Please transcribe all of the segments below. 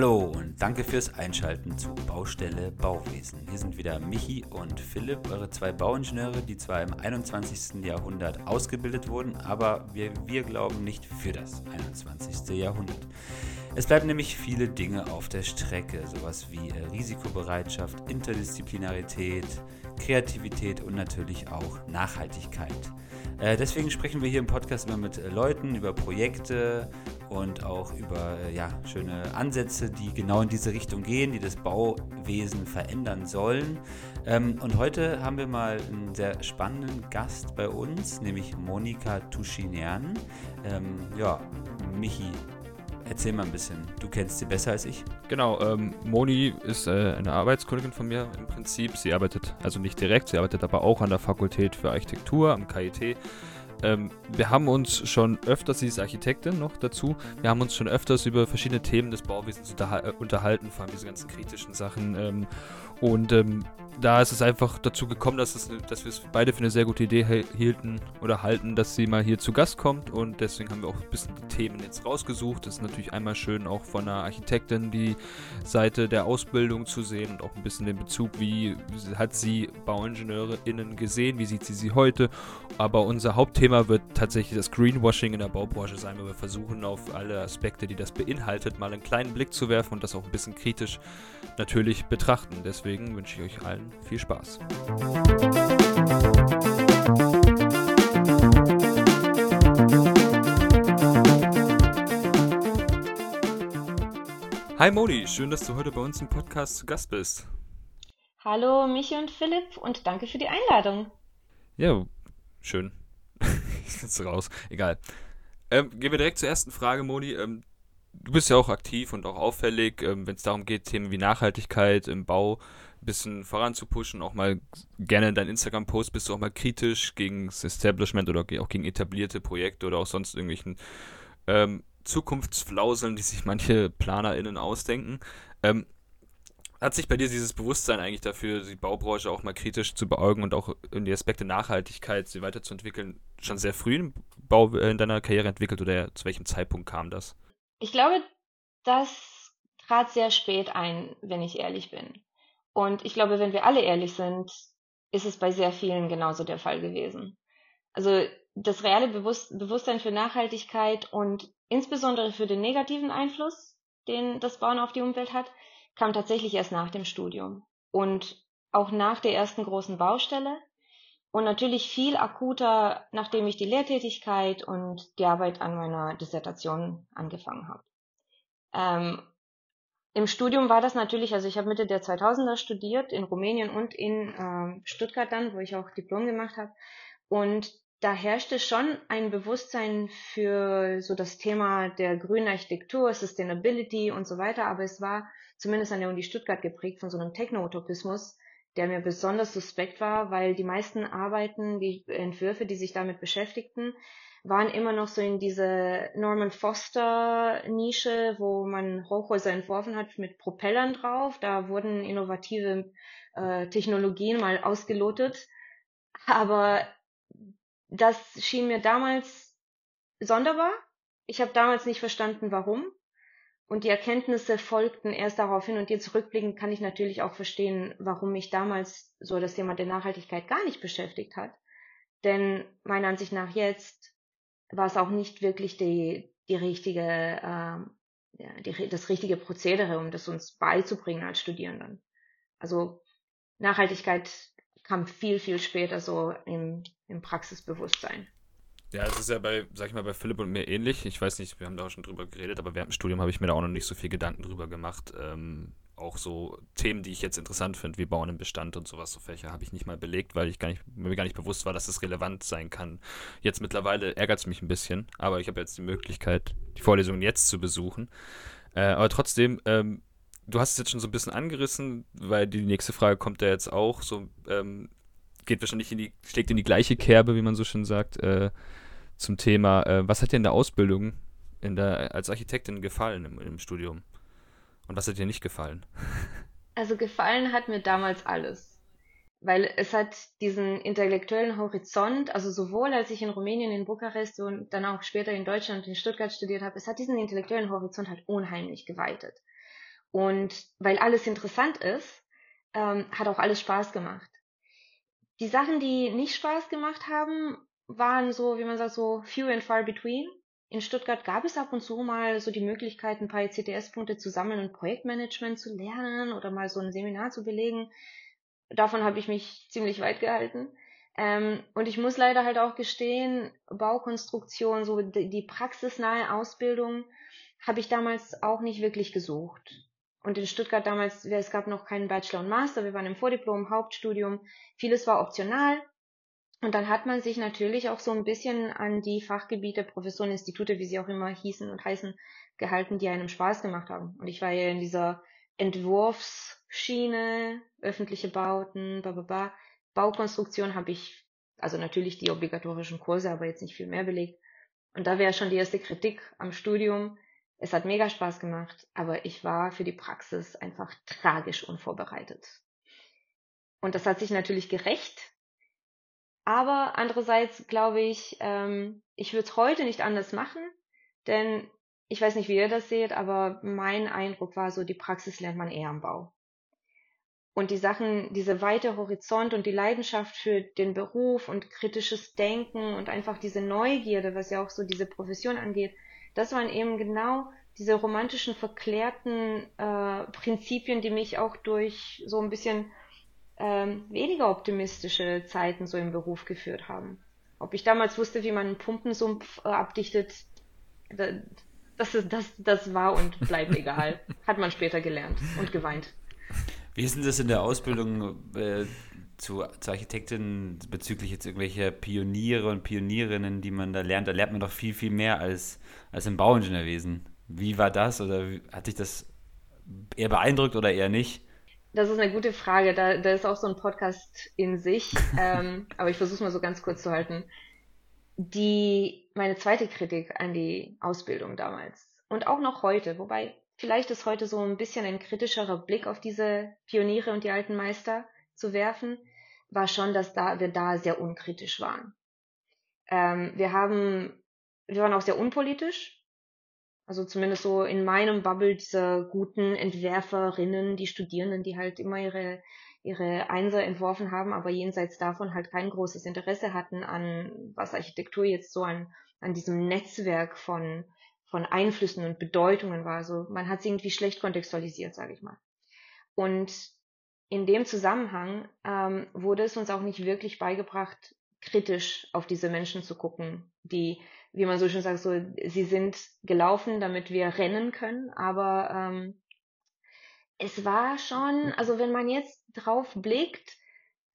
Hallo und danke fürs Einschalten zu Baustelle Bauwesen. Hier sind wieder Michi und Philipp, eure zwei Bauingenieure, die zwar im 21. Jahrhundert ausgebildet wurden, aber wir, wir glauben nicht für das 21. Jahrhundert. Es bleiben nämlich viele Dinge auf der Strecke, sowas wie Risikobereitschaft, Interdisziplinarität, Kreativität und natürlich auch Nachhaltigkeit. Äh, deswegen sprechen wir hier im Podcast immer mit äh, Leuten über Projekte und auch über äh, ja, schöne Ansätze, die genau in diese Richtung gehen, die das Bauwesen verändern sollen. Ähm, und heute haben wir mal einen sehr spannenden Gast bei uns, nämlich Monika Tuschinian. Ähm, ja, Michi, Erzähl mal ein bisschen. Du kennst sie besser als ich. Genau, ähm, Moni ist äh, eine Arbeitskollegin von mir im Prinzip. Sie arbeitet also nicht direkt, sie arbeitet aber auch an der Fakultät für Architektur am KIT. Ähm, wir haben uns schon öfters, sie ist Architektin noch dazu, wir haben uns schon öfters über verschiedene Themen des Bauwesens unterha unterhalten, vor allem diese ganzen kritischen Sachen. Ähm, und ähm, da ist es einfach dazu gekommen, dass, es, dass wir es beide für eine sehr gute Idee hielten oder halten, dass sie mal hier zu Gast kommt und deswegen haben wir auch ein bisschen die Themen jetzt rausgesucht. Es ist natürlich einmal schön, auch von einer Architektin die Seite der Ausbildung zu sehen und auch ein bisschen den Bezug, wie hat sie BauingenieurInnen gesehen, wie sieht sie sie heute. Aber unser Hauptthema wird tatsächlich das Greenwashing in der Baubranche sein, weil wir versuchen, auf alle Aspekte, die das beinhaltet, mal einen kleinen Blick zu werfen und das auch ein bisschen kritisch natürlich betrachten. Deswegen wünsche ich euch allen viel Spaß. Hi Modi, schön, dass du heute bei uns im Podcast zu Gast bist. Hallo Michi und Philipp und danke für die Einladung. Ja, schön. ich sitze raus. Egal. Ähm, gehen wir direkt zur ersten Frage, Moni. Ähm, du bist ja auch aktiv und auch auffällig, ähm, wenn es darum geht, Themen wie Nachhaltigkeit im Bau ein bisschen voranzupushen. Auch mal gerne in deinen Instagram-Post bist du auch mal kritisch gegen das Establishment oder auch gegen etablierte Projekte oder auch sonst irgendwelchen ähm, Zukunftsflauseln, die sich manche PlanerInnen ausdenken. Ähm, hat sich bei dir dieses Bewusstsein eigentlich dafür, die Baubranche auch mal kritisch zu beäugen und auch in die Aspekte Nachhaltigkeit sie weiterzuentwickeln, schon sehr früh im Bau äh, in deiner Karriere entwickelt oder zu welchem Zeitpunkt kam das? Ich glaube, das trat sehr spät ein, wenn ich ehrlich bin. Und ich glaube, wenn wir alle ehrlich sind, ist es bei sehr vielen genauso der Fall gewesen. Also das reale Bewusst Bewusstsein für Nachhaltigkeit und insbesondere für den negativen Einfluss, den das Bauen auf die Umwelt hat, kam tatsächlich erst nach dem Studium und auch nach der ersten großen Baustelle und natürlich viel akuter, nachdem ich die Lehrtätigkeit und die Arbeit an meiner Dissertation angefangen habe. Ähm, Im Studium war das natürlich, also ich habe Mitte der 2000er studiert, in Rumänien und in ähm, Stuttgart dann, wo ich auch Diplom gemacht habe. Und da herrschte schon ein Bewusstsein für so das Thema der grünen Architektur, Sustainability und so weiter, aber es war zumindest an der Uni Stuttgart geprägt von so einem Techno-Utopismus, der mir besonders suspekt war, weil die meisten Arbeiten, die Entwürfe, die sich damit beschäftigten, waren immer noch so in diese Norman Foster Nische, wo man Hochhäuser entworfen hat mit Propellern drauf. Da wurden innovative äh, Technologien mal ausgelotet. Aber das schien mir damals sonderbar. Ich habe damals nicht verstanden, warum. Und die Erkenntnisse folgten erst daraufhin und jetzt rückblickend kann ich natürlich auch verstehen, warum mich damals so das Thema der Nachhaltigkeit gar nicht beschäftigt hat. Denn meiner Ansicht nach jetzt war es auch nicht wirklich die, die richtige, äh, die, das richtige Prozedere, um das uns beizubringen als Studierenden. Also Nachhaltigkeit kam viel, viel später so im, im Praxisbewusstsein. Ja, es ist ja bei, sag ich mal, bei Philipp und mir ähnlich. Ich weiß nicht, wir haben da auch schon drüber geredet, aber während dem Studium habe ich mir da auch noch nicht so viel Gedanken drüber gemacht. Ähm, auch so Themen, die ich jetzt interessant finde, wie Bauen im Bestand und sowas, so Fächer habe ich nicht mal belegt, weil ich gar nicht, mir gar nicht bewusst war, dass es relevant sein kann. Jetzt mittlerweile ärgert es mich ein bisschen, aber ich habe jetzt die Möglichkeit, die Vorlesungen jetzt zu besuchen. Äh, aber trotzdem, ähm, du hast es jetzt schon so ein bisschen angerissen, weil die nächste Frage kommt ja jetzt auch, so ähm, geht wahrscheinlich in die, schlägt in die gleiche Kerbe, wie man so schön sagt. Äh, zum Thema, äh, was hat dir in der Ausbildung in der, als Architektin gefallen im, im Studium? Und was hat dir nicht gefallen? Also gefallen hat mir damals alles. Weil es hat diesen intellektuellen Horizont, also sowohl als ich in Rumänien, in Bukarest und dann auch später in Deutschland, in Stuttgart studiert habe, es hat diesen intellektuellen Horizont halt unheimlich geweitet. Und weil alles interessant ist, ähm, hat auch alles Spaß gemacht. Die Sachen, die nicht Spaß gemacht haben, waren so, wie man sagt, so few and far between. In Stuttgart gab es ab und zu mal so die Möglichkeit, ein paar ECTS-Punkte zu sammeln und Projektmanagement zu lernen oder mal so ein Seminar zu belegen. Davon habe ich mich ziemlich weit gehalten. Ähm, und ich muss leider halt auch gestehen, Baukonstruktion, so die, die praxisnahe Ausbildung, habe ich damals auch nicht wirklich gesucht. Und in Stuttgart damals, es gab noch keinen Bachelor und Master, wir waren im Vordiplom, Hauptstudium, vieles war optional. Und dann hat man sich natürlich auch so ein bisschen an die Fachgebiete, Professoren, Institute, wie sie auch immer hießen und heißen, gehalten, die einem Spaß gemacht haben. Und ich war ja in dieser Entwurfsschiene, öffentliche Bauten, bla bla bla. Baukonstruktion habe ich, also natürlich die obligatorischen Kurse, aber jetzt nicht viel mehr belegt. Und da wäre schon die erste Kritik am Studium, es hat mega Spaß gemacht, aber ich war für die Praxis einfach tragisch unvorbereitet. Und das hat sich natürlich gerecht. Aber andererseits glaube ich, ähm, ich würde es heute nicht anders machen, denn ich weiß nicht, wie ihr das seht, aber mein Eindruck war so, die Praxis lernt man eher am Bau. Und die Sachen, diese weite Horizont und die Leidenschaft für den Beruf und kritisches Denken und einfach diese Neugierde, was ja auch so diese Profession angeht, das waren eben genau diese romantischen, verklärten äh, Prinzipien, die mich auch durch so ein bisschen ähm, weniger optimistische Zeiten so im Beruf geführt haben. Ob ich damals wusste, wie man einen Pumpensumpf äh, abdichtet, das, ist, das, das war und bleibt egal. Hat man später gelernt und geweint. Wie ist denn das in der Ausbildung äh, zu, zu Architektin bezüglich jetzt irgendwelcher Pioniere und Pionierinnen, die man da lernt? Da lernt man doch viel, viel mehr als, als im Bauingenieurwesen. Wie war das oder hat dich das eher beeindruckt oder eher nicht? Das ist eine gute Frage. Da, da ist auch so ein Podcast in sich, ähm, aber ich versuche es mal so ganz kurz zu halten. Die, meine zweite Kritik an die Ausbildung damals und auch noch heute, wobei vielleicht ist heute so ein bisschen ein kritischerer Blick auf diese Pioniere und die alten Meister zu werfen, war schon, dass da, wir da sehr unkritisch waren. Ähm, wir haben, wir waren auch sehr unpolitisch, also zumindest so in meinem Bubble dieser guten Entwerferinnen, die Studierenden, die halt immer ihre, ihre Einser entworfen haben, aber jenseits davon halt kein großes Interesse hatten an, was Architektur jetzt so an, an diesem Netzwerk von, von Einflüssen und Bedeutungen war. Also man hat es irgendwie schlecht kontextualisiert, sage ich mal. Und in dem Zusammenhang ähm, wurde es uns auch nicht wirklich beigebracht, kritisch auf diese Menschen zu gucken, die wie man so schön sagt, so, sie sind gelaufen, damit wir rennen können, aber ähm, es war schon, also wenn man jetzt drauf blickt,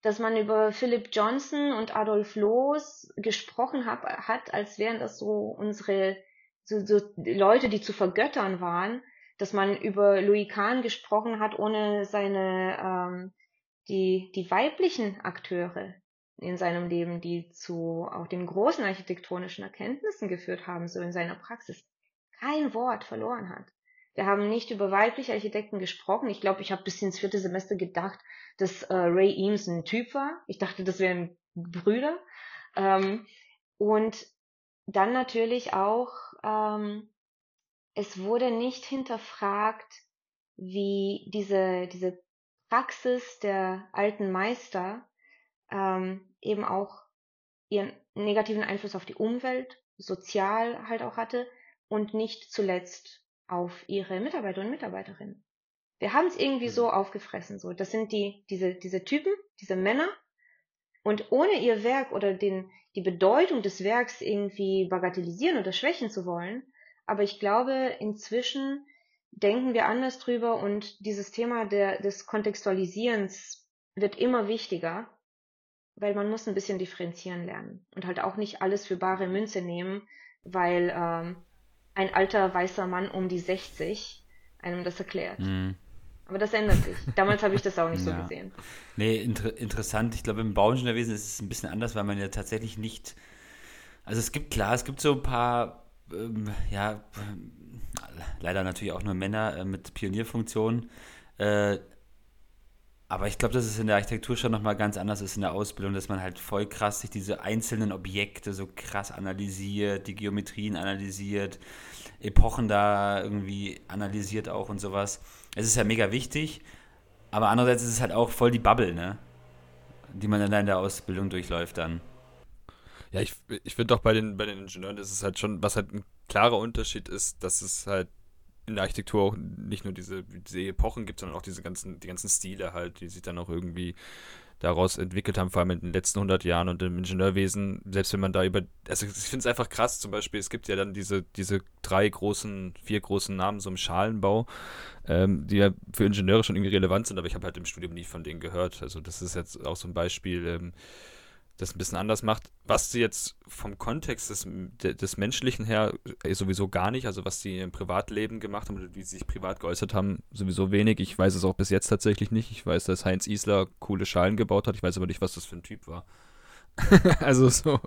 dass man über Philip Johnson und Adolf Loos gesprochen hab, hat, als wären das so unsere so, so Leute, die zu vergöttern waren, dass man über Louis Kahn gesprochen hat, ohne seine ähm, die die weiblichen Akteure, in seinem Leben, die zu auch den großen architektonischen Erkenntnissen geführt haben, so in seiner Praxis, kein Wort verloren hat. Wir haben nicht über weibliche Architekten gesprochen. Ich glaube, ich habe bis ins vierte Semester gedacht, dass äh, Ray Eames ein Typ war. Ich dachte, das wären Brüder. Ähm, und dann natürlich auch, ähm, es wurde nicht hinterfragt, wie diese, diese Praxis der alten Meister ähm, eben auch ihren negativen Einfluss auf die Umwelt, sozial halt auch hatte und nicht zuletzt auf ihre Mitarbeiter und Mitarbeiterinnen. Wir haben es irgendwie so mhm. aufgefressen, so. Das sind die, diese, diese Typen, diese Männer. Und ohne ihr Werk oder den, die Bedeutung des Werks irgendwie bagatellisieren oder schwächen zu wollen. Aber ich glaube, inzwischen denken wir anders drüber und dieses Thema der, des Kontextualisierens wird immer wichtiger weil man muss ein bisschen differenzieren lernen und halt auch nicht alles für bare Münze nehmen, weil ähm, ein alter weißer Mann um die 60 einem das erklärt. Mhm. Aber das ändert sich. Damals habe ich das auch nicht ja. so gesehen. Nee, inter interessant. Ich glaube, im Bauingenieurwesen ist es ein bisschen anders, weil man ja tatsächlich nicht. Also es gibt klar, es gibt so ein paar, ähm, ja, leider natürlich auch nur Männer äh, mit Pionierfunktionen. Äh, Aber ich glaube, dass es in der Architektur schon nochmal ganz anders ist in der Ausbildung, dass man halt voll krass sich diese einzelnen Objekte so krass analysiert, die Geometrien analysiert, Epochen da irgendwie analysiert auch und sowas. Es ist ja mega wichtig, aber andererseits ist es halt auch voll die Bubble, ne? Die man dann in der Ausbildung durchläuft dann. Ja, ich, ich finde auch bei den, bei den Ingenieuren ist es halt schon, was halt ein klarer Unterschied ist, dass es halt in der Architektur auch nicht nur diese, diese Epochen gibt, sondern auch diese ganzen, die ganzen Stile halt, die sich dann auch irgendwie daraus entwickelt haben, vor allem in den letzten 100 Jahren und im Ingenieurwesen, selbst wenn man da über, also ich finde es einfach krass, zum Beispiel, es gibt ja dann diese, diese drei großen, vier großen Namen so im Schalenbau, ähm, die ja für Ingenieure schon irgendwie relevant sind, aber ich habe halt im Studium nie von denen gehört, also das ist jetzt auch so ein Beispiel, ähm, das ein bisschen anders macht. Was sie jetzt vom Kontext des, des Menschlichen her äh, sowieso gar nicht, also was sie im Privatleben gemacht haben oder wie sie sich privat geäußert haben, sowieso wenig. Ich weiß es auch bis jetzt tatsächlich nicht. Ich weiß, dass Heinz Isler coole Schalen gebaut hat. Ich weiß aber nicht, was das für ein Typ war. also so.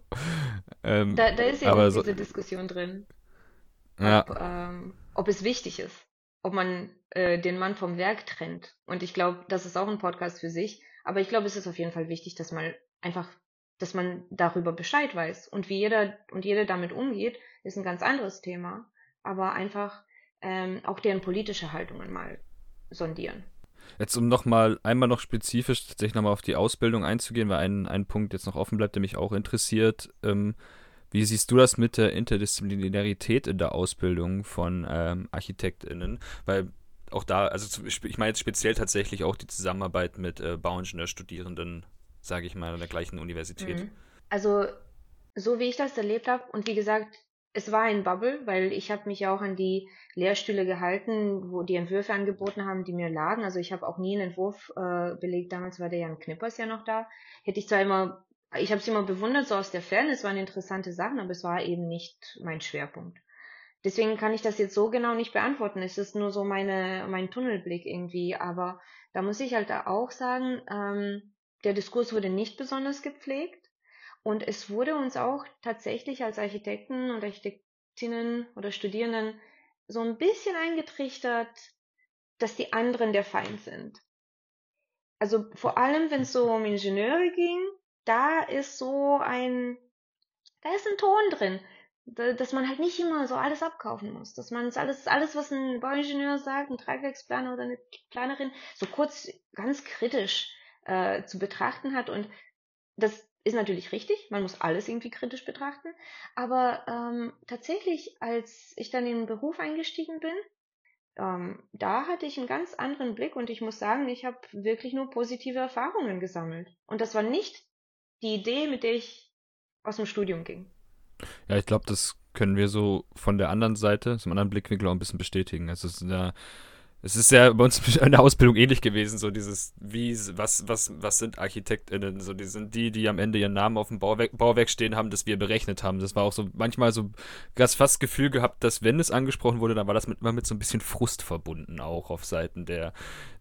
Ähm, da, da, ist ja so, diese Diskussion drin. Ja. Ob, ähm, ob es wichtig ist, ob man äh, den Mann vom Werk trennt. Und ich glaube, das ist auch ein Podcast für sich. Aber ich glaube, es ist auf jeden Fall wichtig, dass man einfach dass man darüber Bescheid weiß. Und wie jeder und jede damit umgeht, ist ein ganz anderes Thema. Aber einfach ähm, auch deren politische Haltungen mal sondieren. Jetzt um nochmal einmal noch spezifisch tatsächlich nochmal auf die Ausbildung einzugehen, weil ein, ein Punkt jetzt noch offen bleibt, der mich auch interessiert. Ähm, wie siehst du das mit der Interdisziplinarität in der Ausbildung von ähm, ArchitektInnen? Weil auch da, also ich meine jetzt speziell tatsächlich auch die Zusammenarbeit mit äh, Bauingenieurstudierenden sage ich mal, an der gleichen Universität. Mhm. Also, so wie ich das erlebt habe, und wie gesagt, es war ein Bubble, weil ich habe mich ja auch an die Lehrstühle gehalten, wo die Entwürfe angeboten haben, die mir lagen. Also ich habe auch nie einen Entwurf äh, belegt. Damals war der Jan Knippers ja noch da. Hätte ich zwar immer, ich habe es immer bewundert, so aus der Ferne. Es waren interessante Sachen, aber es war eben nicht mein Schwerpunkt. Deswegen kann ich das jetzt so genau nicht beantworten. Es ist nur so meine, mein Tunnelblick irgendwie. Aber da muss ich halt auch sagen, ähm, der Diskurs wurde nicht besonders gepflegt und es wurde uns auch tatsächlich als Architekten und Architektinnen oder Studierenden so ein bisschen eingetrichtert, dass die anderen der Feind sind. Also vor allem, wenn es so um Ingenieure ging, da ist so ein, da ist ein Ton drin, dass man halt nicht immer so alles abkaufen muss, dass man alles, alles, was ein Bauingenieur sagt, ein Tragwerksplaner oder eine Planerin, so kurz ganz kritisch äh, zu betrachten hat. Und das ist natürlich richtig, man muss alles irgendwie kritisch betrachten. Aber ähm, tatsächlich, als ich dann in den Beruf eingestiegen bin, ähm, da hatte ich einen ganz anderen Blick und ich muss sagen, ich habe wirklich nur positive Erfahrungen gesammelt. Und das war nicht die Idee, mit der ich aus dem Studium ging. Ja, ich glaube, das können wir so von der anderen Seite, zum anderen Blickwinkel auch ein bisschen bestätigen. Also es ist ja es ist ja bei uns in der Ausbildung ähnlich gewesen, so dieses, wie, was, was, was sind ArchitektInnen? So, die sind die, die am Ende ihren Namen auf dem Bauwerk, Bauwerk stehen haben, das wir berechnet haben. Das war auch so manchmal so, das fast Gefühl gehabt, dass wenn es angesprochen wurde, dann war das mit, immer mit so ein bisschen Frust verbunden, auch auf Seiten der,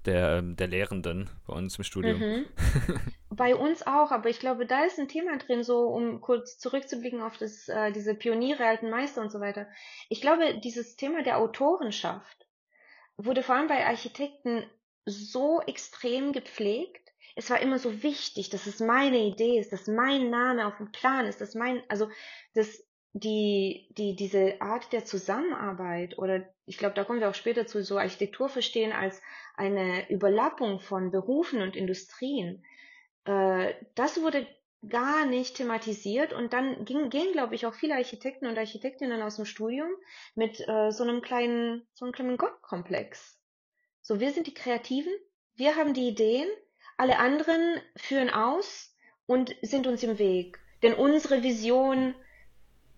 der, ähm, der Lehrenden bei uns im Studium. Mhm. bei uns auch, aber ich glaube, da ist ein Thema drin, so um kurz zurückzublicken auf das, äh, diese Pioniere, alten Meister und so weiter. Ich glaube, dieses Thema der Autorenschaft, wurde vor allem bei Architekten so extrem gepflegt. Es war immer so wichtig, dass es meine Idee ist, dass mein Name auf dem Plan ist, dass mein, also, dass die, die, diese Art der Zusammenarbeit oder ich glaube, da kommen wir auch später zu, so Architektur verstehen als eine Überlappung von Berufen und Industrien. Äh, das wurde gar nicht thematisiert und dann ging, gehen, glaube ich, auch viele Architekten und Architektinnen aus dem Studium mit äh, so einem kleinen, so einem kleinen Gottkomplex. So, wir sind die Kreativen, wir haben die Ideen, alle anderen führen aus und sind uns im Weg. Denn unsere Vision,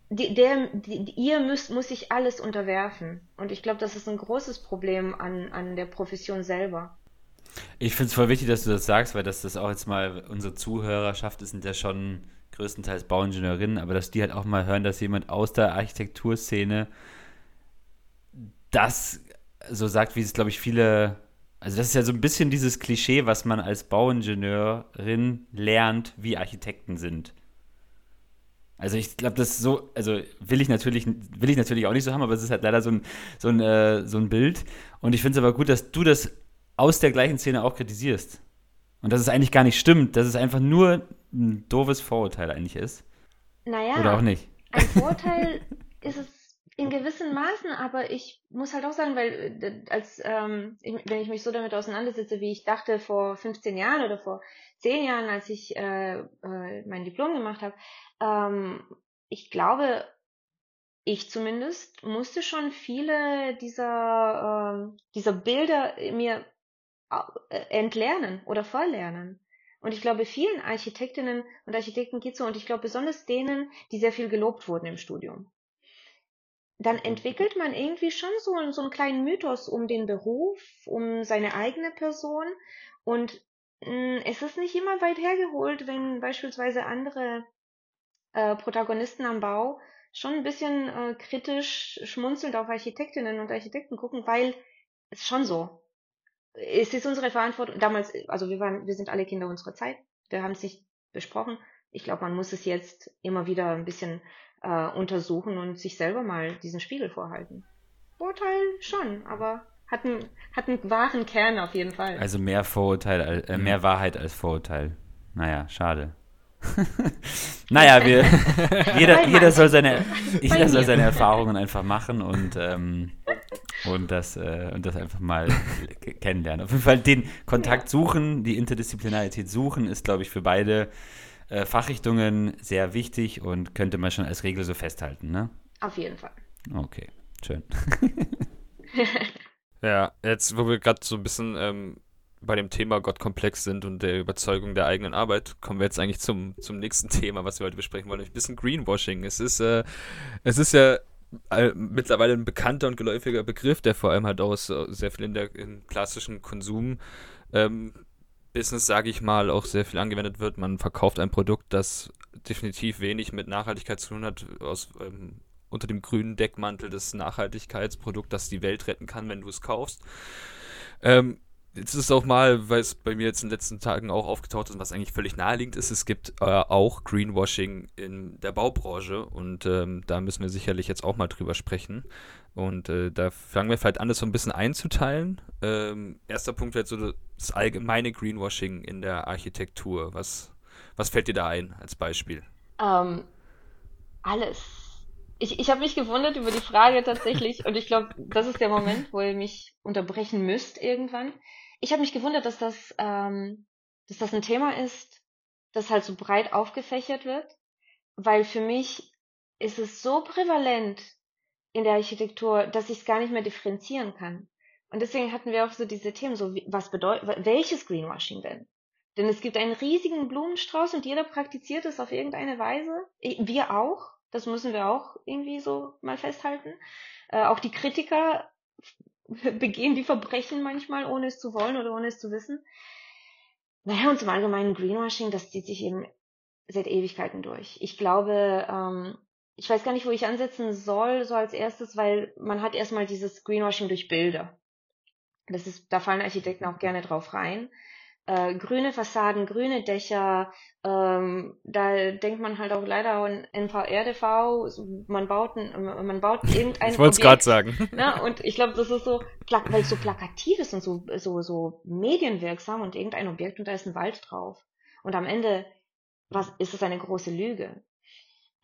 die, der, die, ihr müsst, muss sich alles unterwerfen. Und ich glaube, das ist ein großes Problem an, an der Profession selber. Ich finde es voll wichtig, dass du das sagst, weil das, das auch jetzt mal unsere Zuhörerschaft ist, sind ja schon größtenteils Bauingenieurinnen, aber dass die halt auch mal hören, dass jemand aus der Architekturszene das so sagt, wie es, glaube ich, viele. Also, das ist ja so ein bisschen dieses Klischee, was man als Bauingenieurin lernt, wie Architekten sind. Also ich glaube, das ist so, also will ich natürlich, will ich natürlich auch nicht so haben, aber es ist halt leider so ein, so ein, äh, so ein Bild. Und ich finde es aber gut, dass du das aus der gleichen Szene auch kritisierst. Und dass es eigentlich gar nicht stimmt, dass es einfach nur ein doofes Vorurteil eigentlich ist. Naja, Oder auch nicht. ein Vorteil ist es in gewissen Maßen, aber ich muss halt auch sagen, weil äh, als ähm, wenn ich mich so damit auseinandersetze, wie ich dachte vor 15 Jahren oder vor 10 Jahren, als ich äh, äh, mein Diplom gemacht habe, ähm, ich glaube, ich zumindest musste schon viele dieser, äh, dieser Bilder mir entlernen oder verlernen. Und ich glaube, vielen Architektinnen und Architekten geht so, und ich glaube besonders denen, die sehr viel gelobt wurden im Studium. Dann mhm. entwickelt man irgendwie schon so, so einen kleinen Mythos um den Beruf, um seine eigene Person. Und mh, mm, es ist nicht immer weit hergeholt, wenn beispielsweise andere äh, Protagonisten am Bau schon ein bisschen äh, kritisch schmunzelnd auf Architektinnen und Architekten gucken, weil es schon so. Es ist unsere Verantwortung. Damals, also wir waren, wir sind alle Kinder unserer Zeit. Wir haben es nicht besprochen. Ich glaube, man muss es jetzt immer wieder ein bisschen äh, untersuchen und sich selber mal diesen Spiegel vorhalten. Vorteil schon, aber hat einen, hat einen wahren Kern auf jeden Fall. Also mehr Vorurteil, äh, mehr Wahrheit als Vorurteil. Naja, schade. naja, wir, jeder, jeder, soll seine, jeder soll seine Erfahrungen einfach machen und, ähm, und, das, äh, und das einfach mal kennenlernen. Auf jeden Fall den Kontakt suchen, die Interdisziplinarität suchen, ist, glaube ich, für beide äh, Fachrichtungen sehr wichtig und könnte man schon als Regel so festhalten, ne? Auf jeden Fall. Okay, schön. ja, jetzt, wo wir gerade so ein bisschen ähm, bei dem Thema Gottkomplex sind und der Überzeugung der eigenen Arbeit, kommen wir jetzt eigentlich zum, zum nächsten Thema, was wir heute besprechen wollen, ein bisschen Greenwashing. Es ist, äh, es ist ja äh, mittlerweile ein bekannter und geläufiger Begriff, der vor allem halt aus äh, sehr viel in der in klassischen Konsum ähm, Business, sage ich mal, auch sehr viel angewendet wird. Man verkauft ein Produkt, das definitiv wenig mit Nachhaltigkeit zu tun hat, aus, ähm, unter dem grünen Deckmantel des Nachhaltigkeitsprodukts, das die Welt retten kann, wenn du es kaufst. Ähm, Jetzt ist es auch mal, weil es bei mir jetzt in den letzten Tagen auch aufgetaucht ist, was eigentlich völlig naheliegend ist, es gibt äh, auch Greenwashing in der Baubranche und ähm, da müssen wir sicherlich jetzt auch mal drüber sprechen. Und äh, da fangen wir vielleicht an, das so ein bisschen einzuteilen. Ähm, erster Punkt wäre so das allgemeine Greenwashing in der Architektur. Was, was fällt dir da ein als Beispiel? Ähm, alles. Ich, ich habe mich gewundert über die Frage tatsächlich und ich glaube, das ist der Moment, wo ihr mich unterbrechen müsst irgendwann ich habe mich gewundert, dass das, ähm, dass das ein Thema ist, das halt so breit aufgefächert wird, weil für mich ist es so prävalent in der Architektur, dass ich es gar nicht mehr differenzieren kann. Und deswegen hatten wir auch so diese Themen, so was bedeutet, welches Greenwashing denn? Denn es gibt einen riesigen Blumenstrauß und jeder praktiziert es auf irgendeine Weise. Wir auch. Das müssen wir auch irgendwie so mal festhalten. Äh, auch die Kritiker begehen die Verbrechen manchmal, ohne es zu wollen oder ohne es zu wissen. Naja, und zum allgemeinen Greenwashing, das zieht sich eben seit Ewigkeiten durch. Ich glaube, ähm, ich weiß gar nicht, wo ich ansetzen soll, so als erstes, weil man hat erstmal dieses Greenwashing durch Bilder. Das ist, da fallen Architekten auch gerne drauf rein äh, grüne Fassaden, grüne Dächer. Ähm, da denkt man halt auch leider an NVRDV. Man baut, ein, man baut irgendein. ich wollte es gerade sagen. Ne? Und ich glaube, das ist so, weil es so plakativ ist und so, so, so medienwirksam und irgendein Objekt und da ist ein Wald drauf. Und am Ende was, ist es eine große Lüge.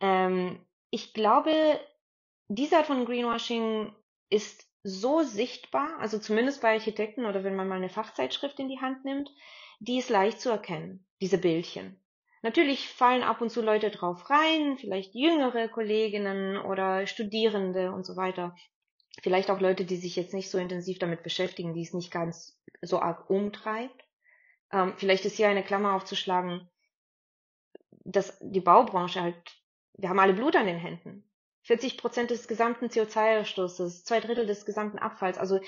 Ähm, ich glaube, diese Art von Greenwashing ist so sichtbar, also zumindest bei Architekten oder wenn man mal eine Fachzeitschrift in die Hand nimmt, die ist leicht zu erkennen, diese Bildchen. Natürlich fallen ab und zu Leute drauf rein, vielleicht jüngere Kolleginnen oder Studierende und so weiter. Vielleicht auch Leute, die sich jetzt nicht so intensiv damit beschäftigen, die es nicht ganz so arg umtreibt. Ähm, vielleicht ist hier eine Klammer aufzuschlagen, dass die Baubranche halt, wir haben alle Blut an den Händen. 40 Prozent des gesamten CO2-Ausstoßes, zwei Drittel des gesamten Abfalls. Also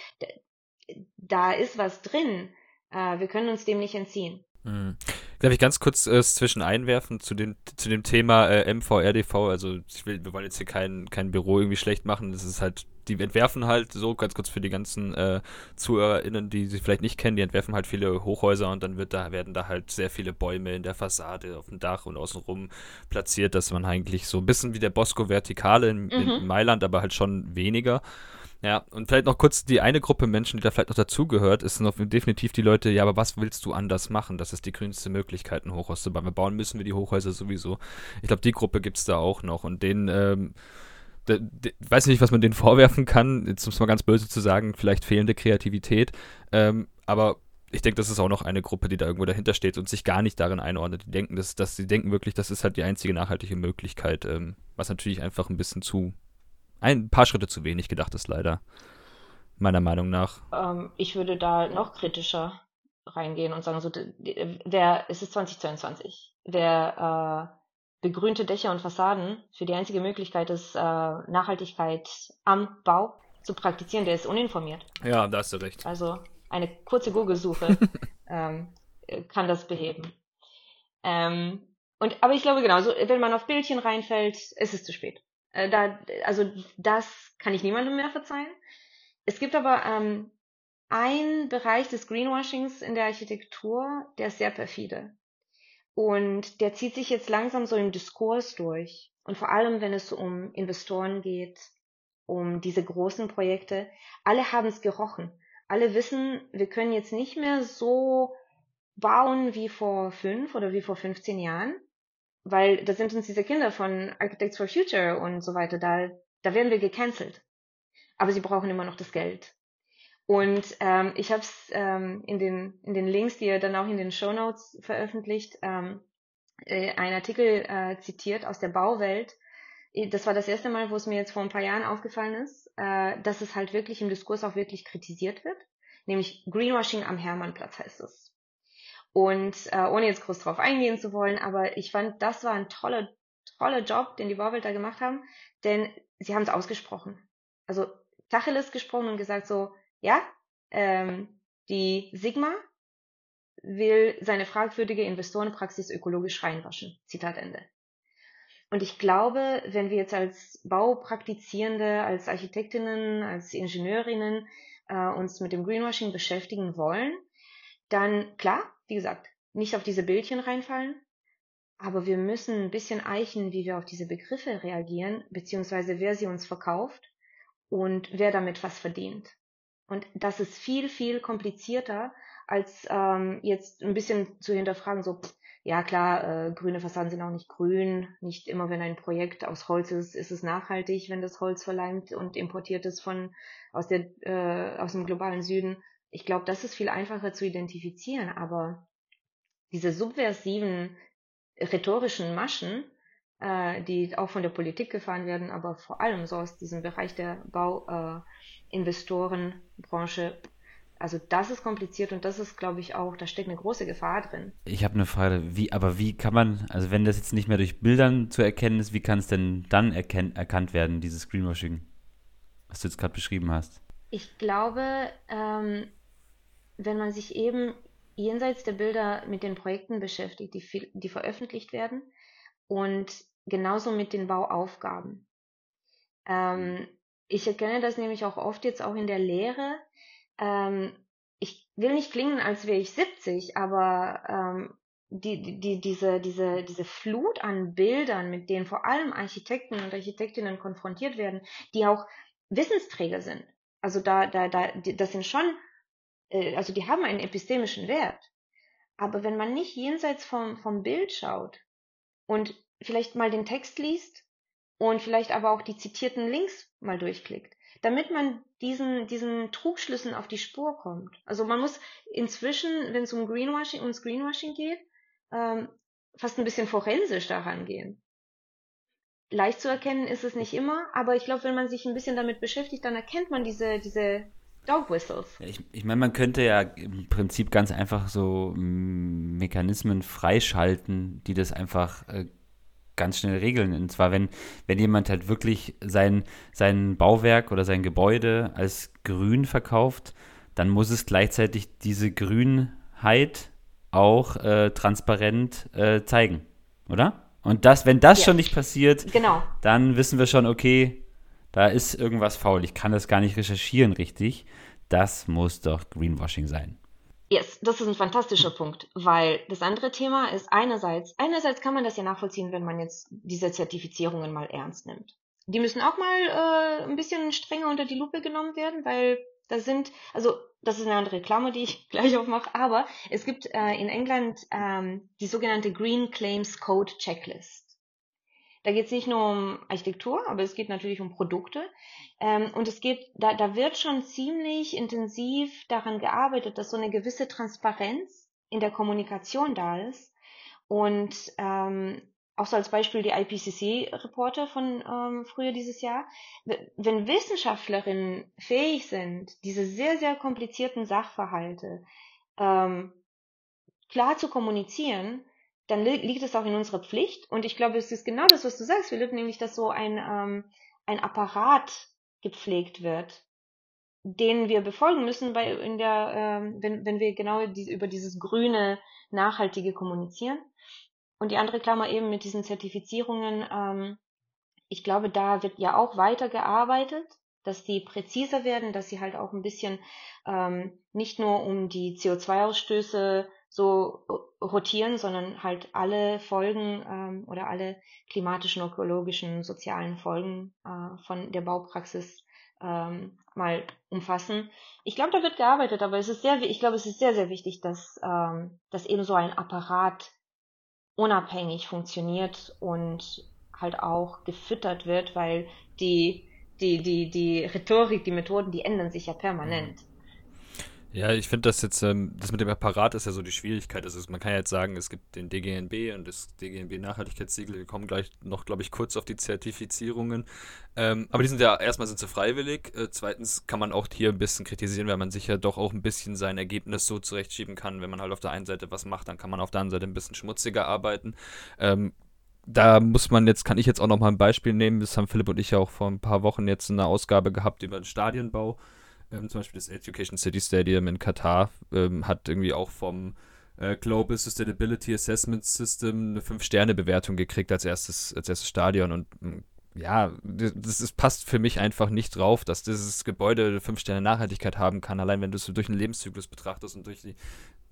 da ist was drin. Äh, wir können uns dem nicht entziehen. Mhm. Darf ich ganz kurz äh, zwischen einwerfen zu dem, zu dem Thema äh, MVRDV? Also ich will, wir wollen jetzt hier kein, kein Büro irgendwie schlecht machen. Das ist halt, die entwerfen halt so, ganz kurz für die ganzen äh, ZuhörerInnen, die sie vielleicht nicht kennen, die entwerfen halt viele Hochhäuser und dann wird da, werden da halt sehr viele Bäume in der Fassade, auf dem Dach und außenrum platziert, dass man eigentlich so ein bisschen wie der Bosco Vertikale in, mhm. in Mailand, aber halt schon weniger. Ja, und vielleicht noch kurz die eine Gruppe Menschen, die da vielleicht noch dazugehört, ist noch definitiv die Leute, ja, aber was willst du anders machen? Das ist die grünste Möglichkeit, ein Hochhaus zu bauen. Wir bauen müssen wir die Hochhäuser sowieso. Ich glaube, die Gruppe gibt es da auch noch. Und denen, ähm, weiß nicht, was man denen vorwerfen kann, jetzt um es mal ganz böse zu sagen, vielleicht fehlende Kreativität. Ähm, aber ich denke, das ist auch noch eine Gruppe, die da irgendwo dahinter steht und sich gar nicht darin einordnet. Die denken, dass, dass sie denken wirklich, das ist halt die einzige nachhaltige Möglichkeit, ähm, was natürlich einfach ein bisschen zu ein paar Schritte zu wenig gedacht ist, leider. Meiner Meinung nach. Ähm, ich würde da noch kritischer reingehen und sagen, so, wer, es ist 2022, wer äh, begrünte Dächer und Fassaden für die einzige Möglichkeit ist, äh, Nachhaltigkeit am Bau zu praktizieren, der ist uninformiert. Ja, da hast du recht. Also eine kurze Google-Suche ähm, kann das beheben. Ähm, und, aber ich glaube genauso, wenn man auf Bildchen reinfällt, ist es zu spät. Äh, da, also das kann ich niemandem mehr verzeihen. Es gibt aber ähm, einen Bereich des Greenwashings in der Architektur, der ist sehr perfide. Und der zieht sich jetzt langsam so im Diskurs durch. Und vor allem, wenn es um Investoren geht, um diese großen Projekte. Alle haben es gerochen. Alle wissen, wir können jetzt nicht mehr so bauen wie vor fünf oder wie vor 15 Jahren weil da sind uns diese Kinder von Architects for Future und so weiter, da, da werden wir gecancelt. Aber sie brauchen immer noch das Geld. Und ähm, ich habe es ähm, in, den, in den Links, die ihr dann auch in den Show Notes veröffentlicht, ähm, äh, einen Artikel äh, zitiert aus der Bauwelt. Das war das erste Mal, wo es mir jetzt vor ein paar Jahren aufgefallen ist, äh, dass es halt wirklich im Diskurs auch wirklich kritisiert wird. Nämlich Greenwashing am Hermannplatz heißt es. Und äh, ohne jetzt groß drauf eingehen zu wollen, aber ich fand, das war ein toller, toller Job, den die Bauwelt da gemacht haben, denn sie haben es ausgesprochen. Also Tacheles gesprochen und gesagt so, ja, ähm, die Sigma will seine fragwürdige Investorenpraxis ökologisch reinwaschen. Zitat Ende. Und ich glaube, wenn wir jetzt als Baupraktizierende, als Architektinnen, als Ingenieurinnen äh, uns mit dem Greenwashing beschäftigen wollen, dann klar, wie gesagt, nicht auf diese Bildchen reinfallen, aber wir müssen ein bisschen eichen, wie wir auf diese Begriffe reagieren, beziehungsweise wer sie uns verkauft und wer damit was verdient. Und das ist viel, viel komplizierter, als ähm, jetzt ein bisschen zu hinterfragen, so, ja klar, äh, grüne Fassaden sind auch nicht grün, nicht immer, wenn ein Projekt aus Holz ist, ist es nachhaltig, wenn das Holz verleimt und importiert ist von aus der äh, aus dem globalen Süden. Ich glaube, das ist viel einfacher zu identifizieren, aber diese subversiven rhetorischen Maschen, äh, die auch von der Politik gefahren werden, aber vor allem so aus diesem Bereich der Bauinvestorenbranche, äh, also das ist kompliziert und das ist, glaube ich, auch, da steckt eine große Gefahr drin. Ich habe eine Frage, wie, aber wie kann man, also wenn das jetzt nicht mehr durch Bildern zu erkennen ist, wie kann es denn dann erken, erkannt werden, dieses Greenwashing, was du jetzt gerade beschrieben hast? Ich glaube, ähm, wenn man sich eben jenseits der Bilder mit den Projekten beschäftigt, die, die veröffentlicht werden und genauso mit den Bauaufgaben. Ähm, ich erkenne das nämlich auch oft jetzt auch in der Lehre. Ähm, ich will nicht klingen, als wäre ich 70, aber ähm, die, die, diese, diese, diese Flut an Bildern, mit denen vor allem Architekten und Architektinnen konfrontiert werden, die auch Wissensträger sind. Also da, da, da, das sind schon äh, also die haben einen epistemischen Wert. Aber wenn man nicht jenseits vom, vom Bild schaut und vielleicht mal den Text liest und vielleicht aber auch die zitierten Links mal durchklickt, damit man diesen, diesen Trugschlüssen auf die Spur kommt. Also man muss inzwischen, wenn es um Greenwashing, ums Greenwashing geht, ähm, fast ein bisschen forensisch daran gehen. Leicht zu erkennen ist es nicht immer, aber ich glaube, wenn man sich ein bisschen damit beschäftigt, dann erkennt man diese, diese Dog Whistles. Ich, ich meine, man könnte ja im Prinzip ganz einfach so Mechanismen freischalten, die das einfach äh, ganz schnell regeln. Und zwar, wenn, wenn jemand halt wirklich sein, sein Bauwerk oder sein Gebäude als grün verkauft, dann muss es gleichzeitig diese Grünheit auch äh, transparent äh, zeigen, oder? Und das, wenn das ja. schon nicht passiert, genau. dann wissen wir schon, okay, da ist irgendwas faul. Ich kann das gar nicht recherchieren richtig. Das muss doch Greenwashing sein. Yes, das ist ein fantastischer Punkt, weil das andere Thema ist einerseits, einerseits kann man das ja nachvollziehen, wenn man jetzt diese Zertifizierungen mal ernst nimmt. die müssen auch mal äh, ein bisschen strenger unter die Lupe genommen werden, weil da sind, also das ist eine andere Klammer, die ich gleich aufmache, aber es gibt äh, in England ähm, die sogenannte Green Claims Code Checklist. Da geht es nicht nur um Architektur, aber es geht natürlich um Produkte. Ähm, und es geht, da, da wird schon ziemlich intensiv daran gearbeitet, dass so eine gewisse Transparenz in der Kommunikation da ist. Und ähm, auch so als Beispiel die IPCC-Reporte von ähm, früher dieses Jahr. Wenn Wissenschaftlerinnen fähig sind, diese sehr, sehr komplizierten Sachverhalte ähm, klar zu kommunizieren, dann li liegt es auch in unserer Pflicht. Und ich glaube, es ist genau das, was du sagst, Philipp, nämlich, dass so ein, ähm, ein Apparat gepflegt wird, den wir befolgen müssen, weil in der, ähm, wenn, wenn wir genau die, über dieses grüne, nachhaltige kommunizieren. Und die andere Klammer eben mit diesen Zertifizierungen, ähm, ich glaube, da wird ja auch weiter gearbeitet, dass die präziser werden, dass sie halt auch ein bisschen ähm, nicht nur um die CO2-Ausstöße so rotieren, sondern halt alle Folgen ähm, oder alle klimatischen, ökologischen, sozialen Folgen äh, von der Baupraxis ähm, mal umfassen. Ich glaube, da wird gearbeitet, aber es ist sehr, ich glaube, es ist sehr, sehr wichtig, dass, ähm, dass eben so ein Apparat unabhängig funktioniert und halt auch gefüttert wird, weil die, die, die, die Rhetorik, die Methoden, die ändern sich ja permanent. Ja, ich finde das jetzt, ähm, das mit dem Apparat ist ja so die Schwierigkeit. Also man kann ja jetzt sagen, es gibt den DGNB und das DGNB Nachhaltigkeitssiegel. Wir kommen gleich noch, glaube ich, kurz auf die Zertifizierungen. Ähm, aber die sind ja, erstmal sind sie freiwillig. Äh, zweitens kann man auch hier ein bisschen kritisieren, weil man sich ja doch auch ein bisschen sein Ergebnis so zurechtschieben kann. Wenn man halt auf der einen Seite was macht, dann kann man auf der anderen Seite ein bisschen schmutziger arbeiten. Ähm, da muss man jetzt, kann ich jetzt auch noch mal ein Beispiel nehmen. Das haben Philipp und ich ja auch vor ein paar Wochen jetzt in einer Ausgabe gehabt über den Stadienbau. Ähm, zum Beispiel das Education City Stadium in Katar ähm, hat irgendwie auch vom äh, Global Sustainability Assessment System eine 5-Sterne-Bewertung gekriegt als erstes, als erstes Stadion. Und mm, ja, das, das, passt für mich einfach nicht drauf, dass dieses Gebäude 5 Sterne Nachhaltigkeit haben kann, allein wenn du es durch einen Lebenszyklus betrachtest und durch die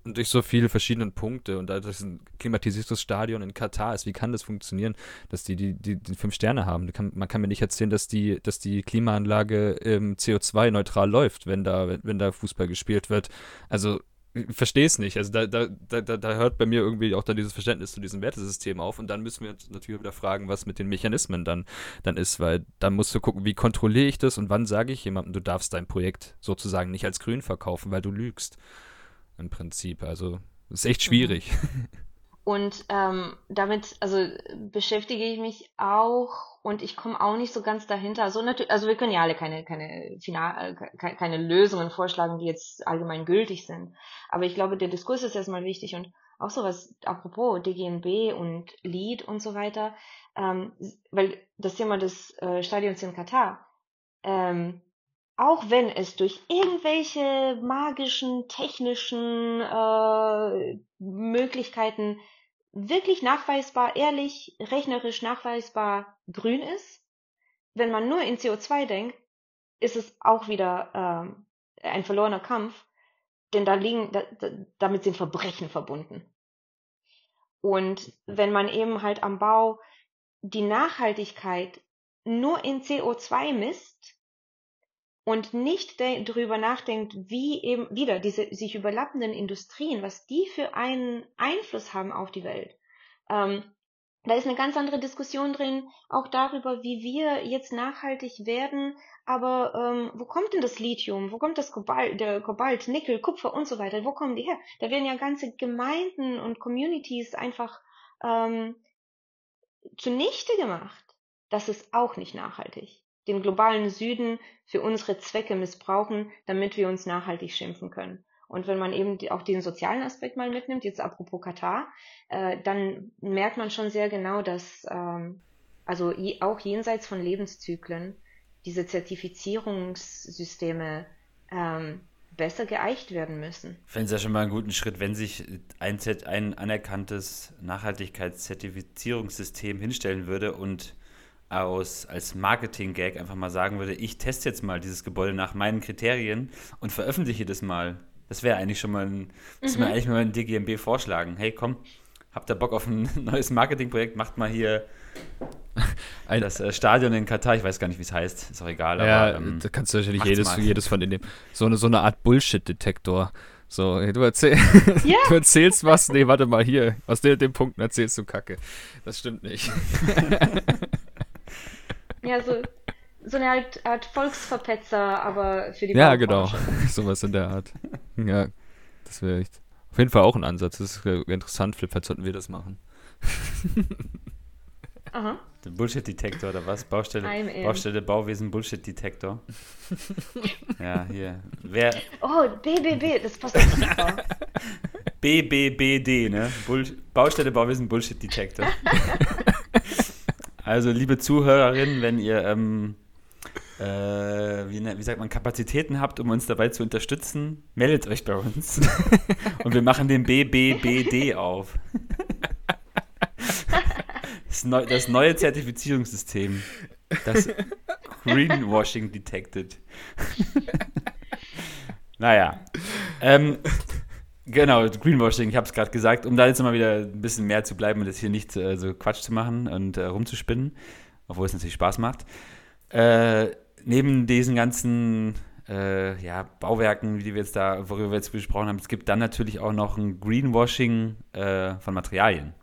und durch so viele verschiedene Punkte und da das ein klimatisiertes Stadion in Katar ist, wie kann das funktionieren, dass die die, die, die fünf Sterne haben? Kann, man kann mir nicht erzählen, dass die, dass die Klimaanlage ähm, CO2-neutral läuft, wenn da, wenn da Fußball gespielt wird. Also ich verstehe es nicht. Also da, da, da, da hört bei mir irgendwie auch dann dieses Verständnis zu diesem Wertesystem auf und dann müssen wir uns natürlich wieder fragen, was mit den Mechanismen dann, dann ist, weil dann musst du gucken, wie kontrolliere ich das und wann sage ich jemandem, du darfst dein Projekt sozusagen nicht als grün verkaufen, weil du lügst im Prinzip. Also ist echt schwierig. Und ähm, damit, also beschäftige ich mich auch und ich komme auch nicht so ganz dahinter. Also natürlich, also wir können ja alle keine, keine final, äh, keine Lösungen vorschlagen, die jetzt allgemein gültig sind. Aber ich glaube, der Diskurs ist erstmal wichtig und auch sowas, apropos DGNB und Lead und so weiter, ähm, weil das Thema des äh, Stadions in Katar, ähm, auch wenn es durch irgendwelche magischen, technischen äh, Möglichkeiten wirklich nachweisbar, ehrlich, rechnerisch nachweisbar grün ist, wenn man nur in CO2 denkt, ist es auch wieder äh, ein verlorener Kampf, denn da liegen, da, da, damit sind Verbrechen verbunden. Und wenn man eben halt am Bau die Nachhaltigkeit nur in CO2 misst, und nicht darüber nachdenkt, wie eben wieder diese sich überlappenden Industrien, was die für einen Einfluss haben auf die Welt. Ähm, da ist eine ganz andere Diskussion drin, auch darüber, wie wir jetzt nachhaltig werden. Aber ähm, wo kommt denn das Lithium? Wo kommt das Kobalt, der Kobalt, Nickel, Kupfer und so weiter? Wo kommen die her? Da werden ja ganze Gemeinden und Communities einfach ähm, zunichte gemacht. Das ist auch nicht nachhaltig den globalen Süden für unsere Zwecke missbrauchen, damit wir uns nachhaltig schimpfen können. Und wenn man eben auch diesen sozialen Aspekt mal mitnimmt, jetzt apropos Katar, äh, dann merkt man schon sehr genau, dass ähm, also je, auch jenseits von Lebenszyklen diese Zertifizierungssysteme ähm, besser geeicht werden müssen. Ich fände es ja schon mal einen guten Schritt, wenn sich ein, ein anerkanntes Nachhaltigkeitszertifizierungssystem hinstellen würde und aus, als Marketing-Gag einfach mal sagen würde, ich teste jetzt mal dieses Gebäude nach meinen Kriterien und veröffentliche das mal. Das wäre eigentlich schon mal ein, das mhm. mir eigentlich mal ein DGMB vorschlagen. Hey, komm, habt ihr Bock auf ein neues Marketingprojekt? Macht mal hier Ein, das äh, Stadion in Katar, ich weiß gar nicht, wie es heißt, ist auch egal. Ja, aber, ähm, da kannst du natürlich jedes, jedes von denen So eine, so eine Art Bullshit-Detektor. So, du, erzähl, ja. du erzählst was, nee, warte mal, hier, aus den, den Punkten erzählst du Kacke. Das stimmt nicht. Ja, so, so eine Art, Art Volksverpetzer, aber für die Ja, genau, sowas in der Art. Ja, das wäre echt auf jeden Fall auch ein Ansatz. Das ist interessant, vielleicht sollten wir das machen. Aha. Der Bullshit-Detektor oder was? Baustelle, Baustelle Bauwesen Bullshit-Detektor. ja, hier. Wer? Oh, BBB, das passt super. BBBD, ne? Bull Baustelle Bauwesen Bullshit-Detektor. also, liebe Zuhörerinnen, wenn ihr, ähm, äh, wie, ne, wie, sagt man, Kapazitäten habt, um uns dabei zu unterstützen, meldet euch bei uns. Und wir machen den BBBD auf. Das, neu, das neue Zertifizierungssystem. Das Greenwashing Detected. naja. Ähm, genau, Greenwashing, ich habe es gerade gesagt, um da jetzt mal wieder ein bisschen mehr zu bleiben und das hier nicht äh, so Quatsch zu machen und äh, rumzuspinnen, obwohl es natürlich Spaß macht. Äh, neben diesen ganzen äh, ja, Bauwerken, die wir jetzt da, worüber wir jetzt besprochen haben, es gibt dann natürlich auch noch ein Greenwashing äh, von Materialien.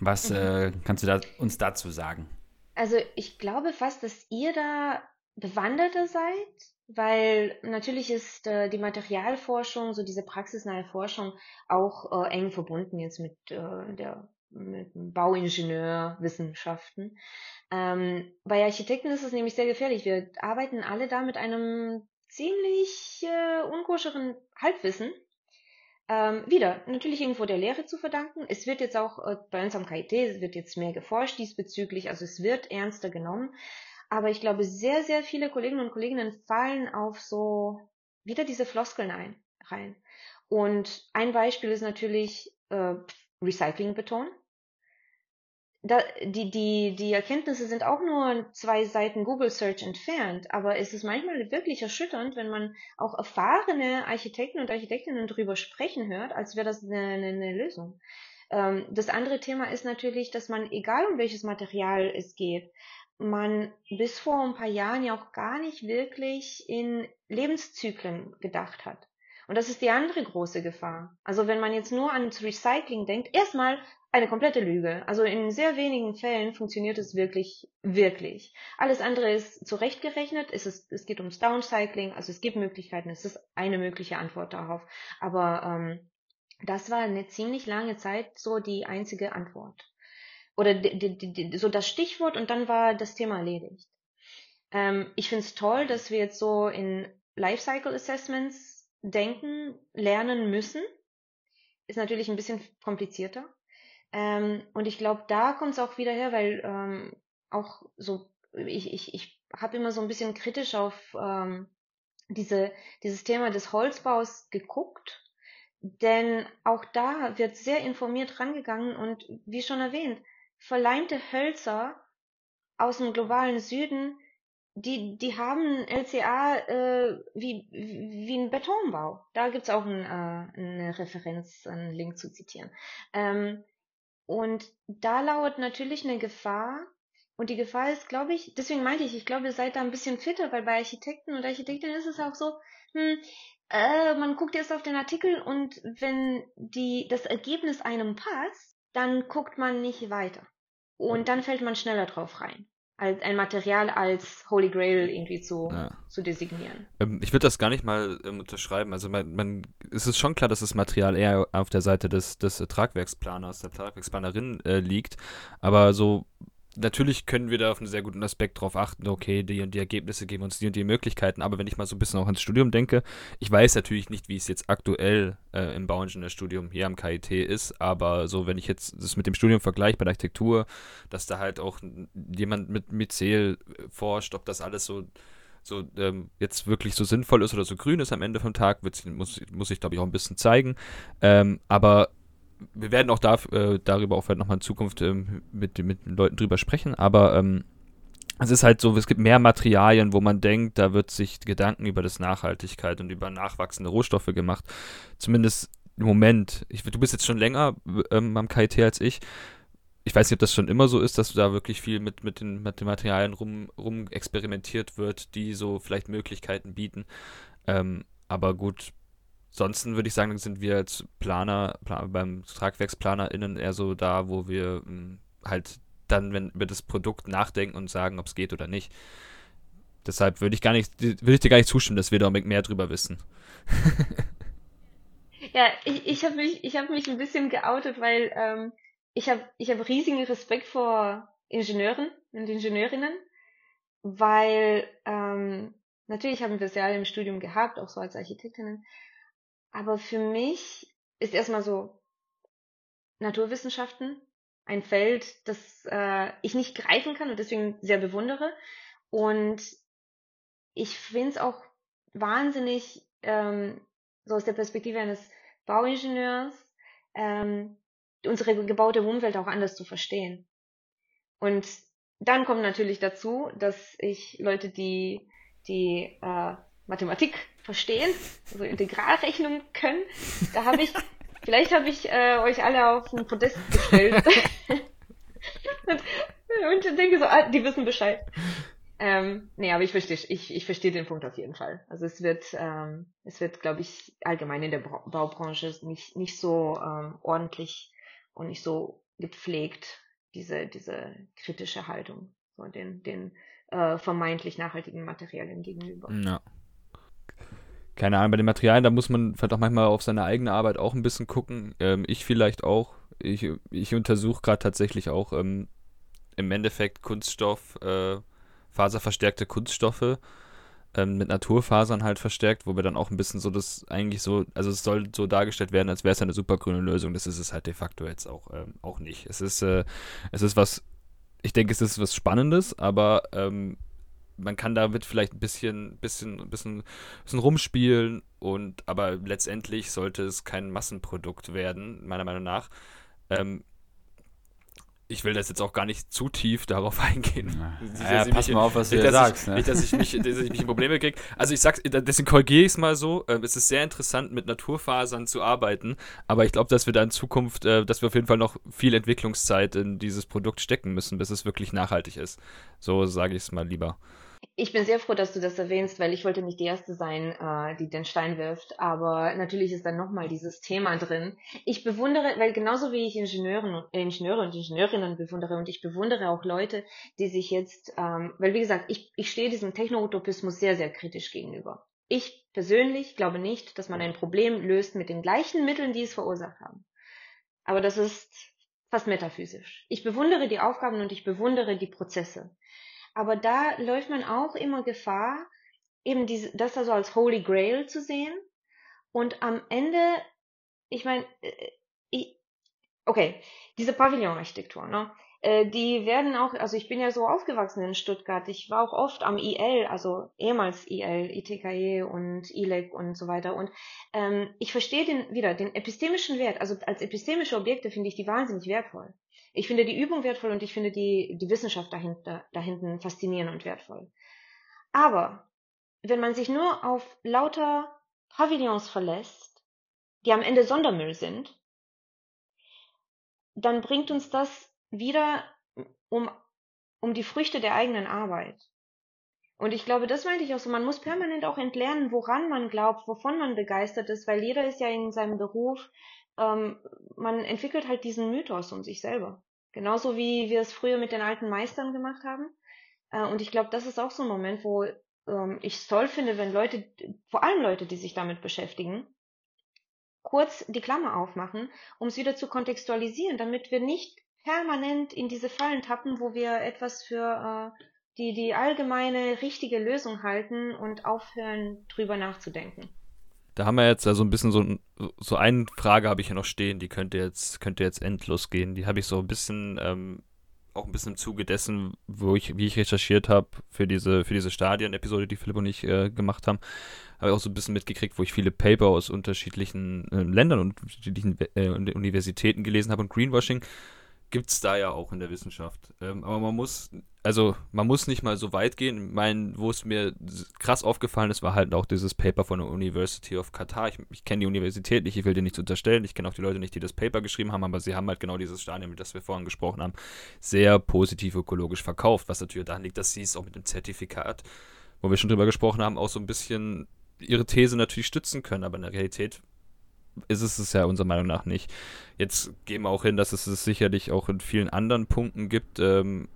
Was mhm. äh, kannst du da, uns dazu sagen? Also ich glaube fast, dass ihr da bewanderter seid, weil natürlich ist äh, die Materialforschung, so diese praxisnahe Forschung, auch äh, eng verbunden jetzt mit äh, der mit Bauingenieurwissenschaften. Ähm, bei Architekten ist es nämlich sehr gefährlich. Wir arbeiten alle da mit einem ziemlich äh, unkoscheren Halbwissen ähm, wieder, natürlich irgendwo der Lehre zu verdanken. Es wird jetzt auch äh, bei uns am KIT, es wird jetzt mehr geforscht diesbezüglich, also es wird ernster genommen. Aber ich glaube, sehr, sehr viele Kolleginnen und Kollegen fallen auf so wieder diese Floskeln ein, rein. Und ein Beispiel ist natürlich äh, Recyclingbeton da, die, die, die Erkenntnisse sind auch nur zwei Seiten Google Search entfernt, aber es ist manchmal wirklich erschütternd, wenn man auch erfahrene Architekten und Architektinnen darüber sprechen hört, als wäre das eine, eine, eine Lösung. Ähm, das andere Thema ist natürlich, dass man, egal um welches Material es geht, man bis vor ein paar Jahren ja auch gar nicht wirklich in Lebenszyklen gedacht hat. Und das ist die andere große Gefahr. Also wenn man jetzt nur ans Recycling denkt, erstmal eine komplette Lüge. Also in sehr wenigen Fällen funktioniert es wirklich, wirklich. Alles andere ist zurechtgerechnet. Es, ist, es geht ums Downcycling, also es gibt Möglichkeiten. Es ist eine mögliche Antwort darauf. Aber ähm, das war eine ziemlich lange Zeit so die einzige Antwort. Oder so das Stichwort und dann war das Thema erledigt. Ähm, ich finde es toll, dass wir jetzt so in Lifecycle Assessments denken, lernen müssen. Ist natürlich ein bisschen komplizierter. Ähm, und ich glaube, da kommt es auch wieder her, weil ähm, auch so, ich, ich, ich habe immer so ein bisschen kritisch auf ähm, diese, dieses Thema des Holzbaus geguckt, denn auch da wird sehr informiert rangegangen und wie schon erwähnt, verleimte Hölzer aus dem globalen Süden, die, die haben LCA äh, wie, wie ein Betonbau. Da gibt's auch ein, äh, eine Referenz, einen Link zu zitieren. Ähm, und da lauert natürlich eine Gefahr. Und die Gefahr ist, glaube ich, deswegen meinte ich, ich glaube, ihr seid da ein bisschen fitter, weil bei Architekten und Architektinnen ist es auch so, hm, äh, man guckt erst auf den Artikel und wenn die, das Ergebnis einem passt, dann guckt man nicht weiter. Und dann fällt man schneller drauf rein als ein Material als Holy Grail irgendwie zu, ja. zu designieren. Ähm, ich würde das gar nicht mal ähm, unterschreiben. Also man, man, es ist schon klar, dass das Material eher auf der Seite des, des Tragwerksplaners, der Tragwerksplanerin äh, liegt. Aber so natürlich können wir da auf einen sehr guten Aspekt drauf achten, okay, die und die Ergebnisse geben uns die und die Möglichkeiten, aber wenn ich mal so ein bisschen auch ans Studium denke, ich weiß natürlich nicht, wie es jetzt aktuell äh, im Bauingenieurstudium hier am KIT ist, aber so, wenn ich jetzt das mit dem Studium vergleiche bei der Architektur, dass da halt auch jemand mit Myzel forscht, ob das alles so so ähm, jetzt wirklich so sinnvoll ist oder so grün ist am Ende vom Tag, muss, muss ich glaube ich auch ein bisschen zeigen. Ähm, aber wir werden auch da, äh, darüber auch nochmal in Zukunft ähm, mit, mit Leuten drüber sprechen, aber ähm, es ist halt so, es gibt mehr Materialien, wo man denkt, da wird sich Gedanken über das Nachhaltigkeit und über nachwachsende Rohstoffe gemacht. Zumindest im Moment. Ich, du bist jetzt schon länger ähm, am KIT als ich. ich weiß nicht, ob das schon immer so ist, dass da wirklich viel mit, mit, den, mit den Materialien rum, rum experimentiert wird, die so vielleicht Möglichkeiten bieten. Ähm, aber gut, ansonsten würde ich sagen, sind wir als Planer, Plan, beim TragwerksplanerInnen eher so da, wo wir mh, hm, halt dann, wenn über das Produkt nachdenken und sagen, ob es geht oder nicht. Deshalb würde ich gar nicht, würde ich dir gar nicht zustimmen, dass wir da mehr drüber wissen. ja, ich, ich habe mich, ich habe mich ein bisschen geoutet, weil ähm, ich habe ich hab riesigen Respekt vor Ingenieuren und Ingenieurinnen, weil ähm, natürlich haben wir es ja alle im Studium gehabt, auch so als Architektinnen. Aber für mich ist erstmal so Naturwissenschaften ein Feld, das äh, ich nicht greifen kann und deswegen sehr bewundere. Und ich finde es auch wahnsinnig, ähm, so aus der Perspektive eines Bauingenieurs, ähm, unsere gebaute Umwelt auch anders zu verstehen. Und dann kommt natürlich dazu, dass ich Leute, die die äh, Mathematik verstehen, also Integralrechnung können, da habe ich, vielleicht habe ich äh, euch alle auf den Podest gestellt und, und denke so, ah, die wissen Bescheid. Ähm, nee, aber ich verstehe, ich, ich verstehe den Punkt auf jeden Fall. Also es wird, ähm, es wird, glaube ich, allgemein in der Baubranche nicht, nicht so ähm, ordentlich und nicht so gepflegt, diese, diese kritische Haltung so den, den äh, vermeintlich nachhaltigen Materialien gegenüber. Ja. Keine Ahnung, bei den Materialien, da muss man vielleicht auch manchmal auf seine eigene Arbeit auch ein bisschen gucken. Ähm, ich vielleicht auch. Ich, ich untersuche gerade tatsächlich auch ähm, im Endeffekt Kunststoff, äh, faserverstärkte Kunststoffe ähm, mit Naturfasern halt verstärkt, wo wir dann auch ein bisschen so das eigentlich so, also es soll so dargestellt werden, als wäre es eine supergrüne Lösung. Das ist es halt de facto jetzt auch, ähm, auch nicht. Es ist, äh, es ist was, ich denke, es ist was Spannendes, aber ähm, man kann damit vielleicht ein bisschen, bisschen, bisschen, bisschen rumspielen und aber letztendlich sollte es kein Massenprodukt werden, meiner Meinung nach. Ähm, ich will das jetzt auch gar nicht zu tief darauf eingehen. Ja, ja pass mal auf, was du sagst. Ich, ne? Nicht, dass ich, mich, dass ich mich in Probleme kriege. Also ich sag's, deswegen korrigiere ich es mal so. Ähm, es ist sehr interessant, mit Naturfasern zu arbeiten, aber ich glaube, dass wir da in Zukunft, äh, dass wir auf jeden Fall noch viel Entwicklungszeit in dieses Produkt stecken müssen, bis es wirklich nachhaltig ist. So sage ich es mal lieber. Ich bin sehr froh, dass du das erwähnst, weil ich wollte nicht die Erste sein, äh, die den Stein wirft. Aber natürlich ist dann nochmal dieses Thema drin. Ich bewundere, weil genauso wie ich Ingenieuren, Ingenieure und Ingenieurinnen bewundere und ich bewundere auch Leute, die sich jetzt, ähm, weil wie gesagt, ich, ich stehe diesem Techno-Utopismus sehr, sehr kritisch gegenüber. Ich persönlich glaube nicht, dass man ein Problem löst mit den gleichen Mitteln, die es verursacht haben. Aber das ist fast metaphysisch. Ich bewundere die Aufgaben und ich bewundere die Prozesse. Aber da läuft man auch immer Gefahr, eben diese, das da so als Holy Grail zu sehen. Und am Ende, ich meine, äh, ich, okay, diese Pavillonarchitektur, ne? Äh, die werden auch, also ich bin ja so aufgewachsen in Stuttgart. Ich war auch oft am IL, also ehemals IL, ITKE und ILEC und so weiter. Und ähm, ich verstehe den wieder, den epistemischen Wert. Also als epistemische Objekte finde ich die wahnsinnig wertvoll. Ich finde die Übung wertvoll und ich finde die, die Wissenschaft dahinter, dahinten faszinierend und wertvoll. Aber wenn man sich nur auf lauter Pavillons verlässt, die am Ende Sondermüll sind, dann bringt uns das wieder um, um die Früchte der eigenen Arbeit. Und ich glaube, das meinte ich auch so, man muss permanent auch entlernen, woran man glaubt, wovon man begeistert ist, weil jeder ist ja in seinem Beruf ähm, man entwickelt halt diesen Mythos um sich selber. Genauso wie wir es früher mit den alten Meistern gemacht haben. Äh, und ich glaube, das ist auch so ein Moment, wo ähm, ich es toll finde, wenn Leute, vor allem Leute, die sich damit beschäftigen, kurz die Klammer aufmachen, um es wieder zu kontextualisieren, damit wir nicht permanent in diese Fallen tappen, wo wir etwas für äh, die, die allgemeine richtige Lösung halten und aufhören, drüber nachzudenken. Da haben wir jetzt also ein bisschen so, so eine Frage habe ich hier noch stehen, die könnte jetzt, könnte jetzt endlos gehen. Die habe ich so ein bisschen, ähm, auch ein bisschen im Zuge dessen, wo ich, wie ich recherchiert habe für diese, für diese Stadien-Episode, die Philipp und ich äh, gemacht haben, habe ich auch so ein bisschen mitgekriegt, wo ich viele Paper aus unterschiedlichen äh, Ländern und unterschiedlichen äh, Universitäten gelesen habe und Greenwashing gibt es da ja auch in der Wissenschaft. Ähm, aber man muss, also man muss nicht mal so weit gehen. Mein, wo es mir krass aufgefallen ist, war halt auch dieses Paper von der University of Qatar. Ich, ich kenne die Universität nicht, ich will dir nichts unterstellen. Ich kenne auch die Leute nicht, die das Paper geschrieben haben, aber sie haben halt genau dieses Stadium, das wir vorhin gesprochen haben, sehr positiv ökologisch verkauft. Was natürlich daran liegt, dass sie es auch mit dem Zertifikat, wo wir schon drüber gesprochen haben, auch so ein bisschen ihre These natürlich stützen können. Aber in der Realität ist es es ja unserer Meinung nach nicht. Jetzt gehen wir auch hin, dass es es sicherlich auch in vielen anderen Punkten gibt. Ähm,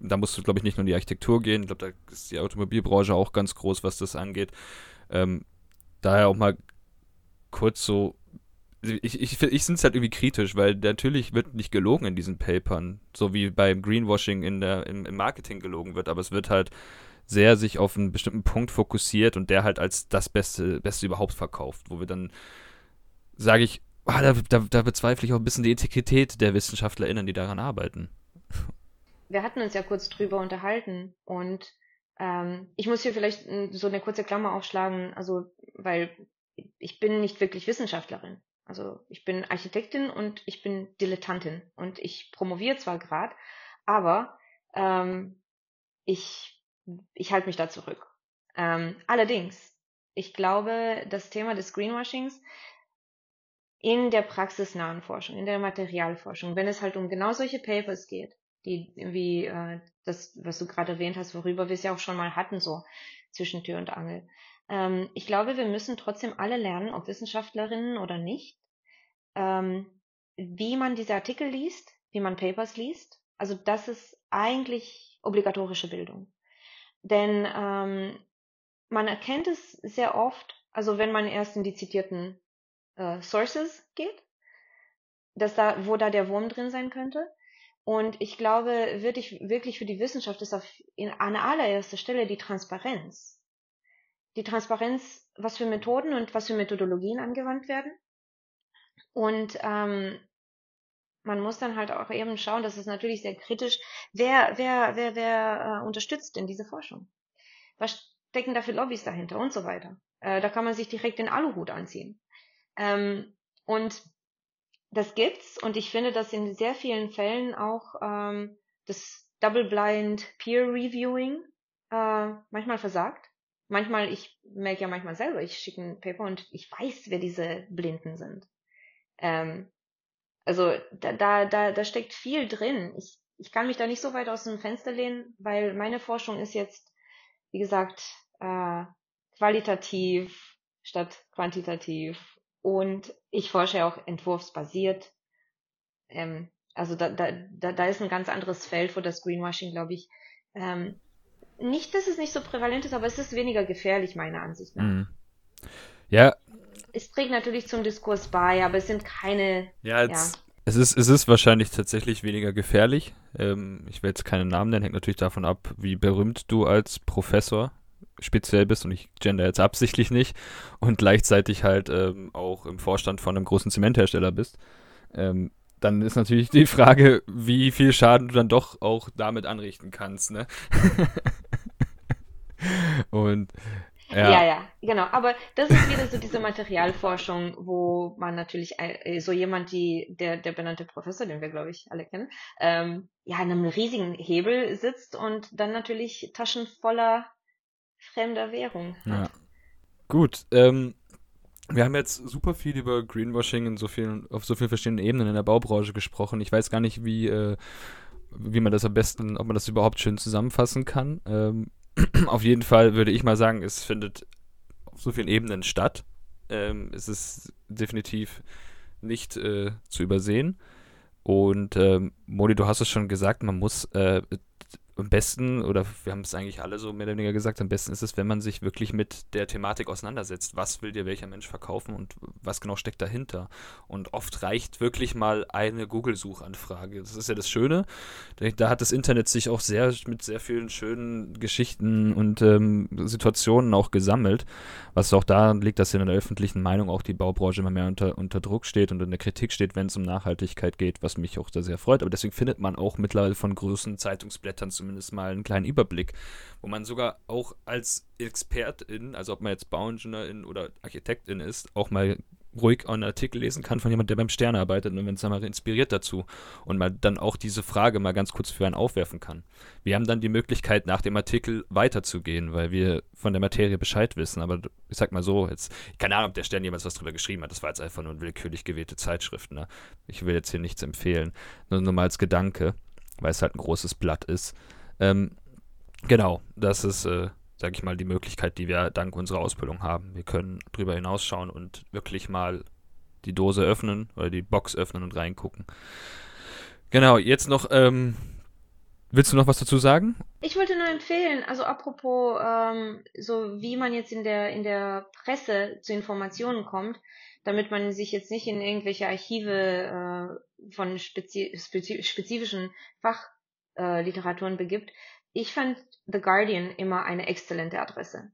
da musst du, glaube ich, nicht nur in die Architektur gehen. Ich glaube, da ist die Automobilbranche auch ganz groß, was das angeht. Ähm, daher auch mal kurz so. Ich, ich, ich finde es halt irgendwie kritisch, weil natürlich wird nicht gelogen in diesen Papern, so wie beim Greenwashing in der, im, im Marketing gelogen wird, aber es wird halt sehr sich auf einen bestimmten Punkt fokussiert und der halt als das Beste, Beste überhaupt verkauft, wo wir dann sage ich, ah, da, da, da, bezweifle ich auch ein bisschen die Integrität der WissenschaftlerInnen, die daran arbeiten. Wir hatten uns ja kurz drüber unterhalten und ähm, ich muss hier vielleicht so eine kurze Klammer aufschlagen, also weil ich bin nicht wirklich Wissenschaftlerin. Also ich bin Architektin und ich bin Dilettantin und ich promoviere zwar gerade, aber ähm, ich, ich halte mich da zurück. Ähm, allerdings, ich glaube, das Thema des Greenwashings in der praxisnahen Forschung, in der Materialforschung, wenn es halt um genau solche Papers geht, die wie äh, das, was du gerade erwähnt hast, worüber wir es ja auch schon mal hatten, so zwischen Tür und Angel. Ähm, ich glaube, wir müssen trotzdem alle lernen, ob Wissenschaftlerinnen oder nicht, ähm, wie man diese Artikel liest, wie man Papers liest. Also das ist eigentlich obligatorische Bildung. Denn ähm, man erkennt es sehr oft, also wenn man erst in die zitierten äh, Sources geht, dass da, wo da der Wurm drin sein könnte. Und ich glaube, wirklich, wirklich für die Wissenschaft ist auf in, an allererster Stelle die Transparenz. Die Transparenz, was für Methoden und was für Methodologien angewandt werden. Und ähm, man muss dann halt auch eben schauen, das ist natürlich sehr kritisch, wer, wer, wer, wer äh, unterstützt denn diese Forschung? Was stecken da für Lobbys dahinter und so weiter? Äh, da kann man sich direkt den Aluhut anziehen. Ähm, und das gibt's und ich finde, dass in sehr vielen Fällen auch ähm, das Double-Blind Peer Reviewing äh, manchmal versagt. Manchmal, ich merke ja manchmal selber, ich schicke ein Paper und ich weiß, wer diese Blinden sind. Ähm, also da, da, da, da steckt viel drin. Ich, ich kann mich da nicht so weit aus dem Fenster lehnen, weil meine Forschung ist jetzt, wie gesagt, äh, qualitativ statt quantitativ und ich forsche ja auch entwurfsbasiert. Ähm, also da, da, da, da ist ein ganz anderes Feld, wo das Greenwashing, glaube ich, ähm, nicht, dass es nicht so prävalent ist, aber es ist weniger gefährlich, meiner Ansicht nach. Mhm. Ja. Es trägt natürlich zum Diskurs bei, aber es sind keine. Ja, jetzt, ja. Es, ist, es ist wahrscheinlich tatsächlich weniger gefährlich. Ähm, ich will jetzt keinen Namen nennen, hängt natürlich davon ab, wie berühmt du als Professor speziell bist und ich gender jetzt absichtlich nicht und gleichzeitig halt ähm, auch im Vorstand von einem großen Zementhersteller bist, ähm, dann ist natürlich die Frage, wie viel Schaden du dann doch auch damit anrichten kannst, ne? und ja. ja. ja, genau. Aber das ist wieder so diese Materialforschung, wo man natürlich äh, so jemand, die der der benannte Professor, den wir glaube ich alle kennen, ähm, ja, an einem riesigen Hebel sitzt und dann natürlich Taschen voller fremder Währung hat. Ja. Gut, ähm, wir haben jetzt super viel über Greenwashing in so vielen, auf so vielen verschiedenen Ebenen in der Baubranche gesprochen. Ich weiß gar nicht, wie, äh, wie man das am besten, ob man das überhaupt schön zusammenfassen kann. Ähm, auf jeden Fall würde ich mal sagen, es findet auf so vielen Ebenen statt. Ähm, es ist definitiv nicht äh, zu übersehen. Und ähm, Moni, du hast es schon gesagt, man muss äh, am besten, oder wir haben es eigentlich alle so mehr oder weniger gesagt, am besten ist es, wenn man sich wirklich mit der Thematik auseinandersetzt. Was will dir welcher Mensch verkaufen und was genau steckt dahinter? Und oft reicht wirklich mal eine Google-Suchanfrage. Das ist ja das Schöne. Da hat das Internet sich auch sehr mit sehr vielen schönen Geschichten und ähm, Situationen auch gesammelt, was auch daran liegt, dass in der öffentlichen Meinung auch die Baubranche immer mehr unter, unter Druck steht und in der Kritik steht, wenn es um Nachhaltigkeit geht, was mich auch da sehr freut. Aber deswegen findet man auch mittlerweile von großen Zeitungsblättern zumindest zumindest mal einen kleinen Überblick, wo man sogar auch als Expertin, also ob man jetzt Bauingenieurin oder Architektin ist, auch mal ruhig einen Artikel lesen kann von jemandem, der beim Stern arbeitet und wenn es mal inspiriert dazu und mal dann auch diese Frage mal ganz kurz für einen aufwerfen kann. Wir haben dann die Möglichkeit, nach dem Artikel weiterzugehen, weil wir von der Materie Bescheid wissen. Aber ich sag mal so, jetzt, keine Ahnung, ob der Stern jemals was drüber geschrieben hat. Das war jetzt einfach nur eine willkürlich gewählte Zeitschrift. Ne? Ich will jetzt hier nichts empfehlen. Nur, nur mal als Gedanke, weil es halt ein großes Blatt ist. Ähm, genau, das ist. Äh, sage ich mal, die Möglichkeit, die wir dank unserer Ausbildung haben. Wir können drüber hinausschauen und wirklich mal die Dose öffnen oder die Box öffnen und reingucken. Genau, jetzt noch, ähm, willst du noch was dazu sagen? Ich wollte nur empfehlen, also apropos, ähm, so wie man jetzt in der, in der Presse zu Informationen kommt, damit man sich jetzt nicht in irgendwelche Archive äh, von spezi spezi spezifischen Fachliteraturen äh, begibt. Ich fand The Guardian immer eine exzellente Adresse.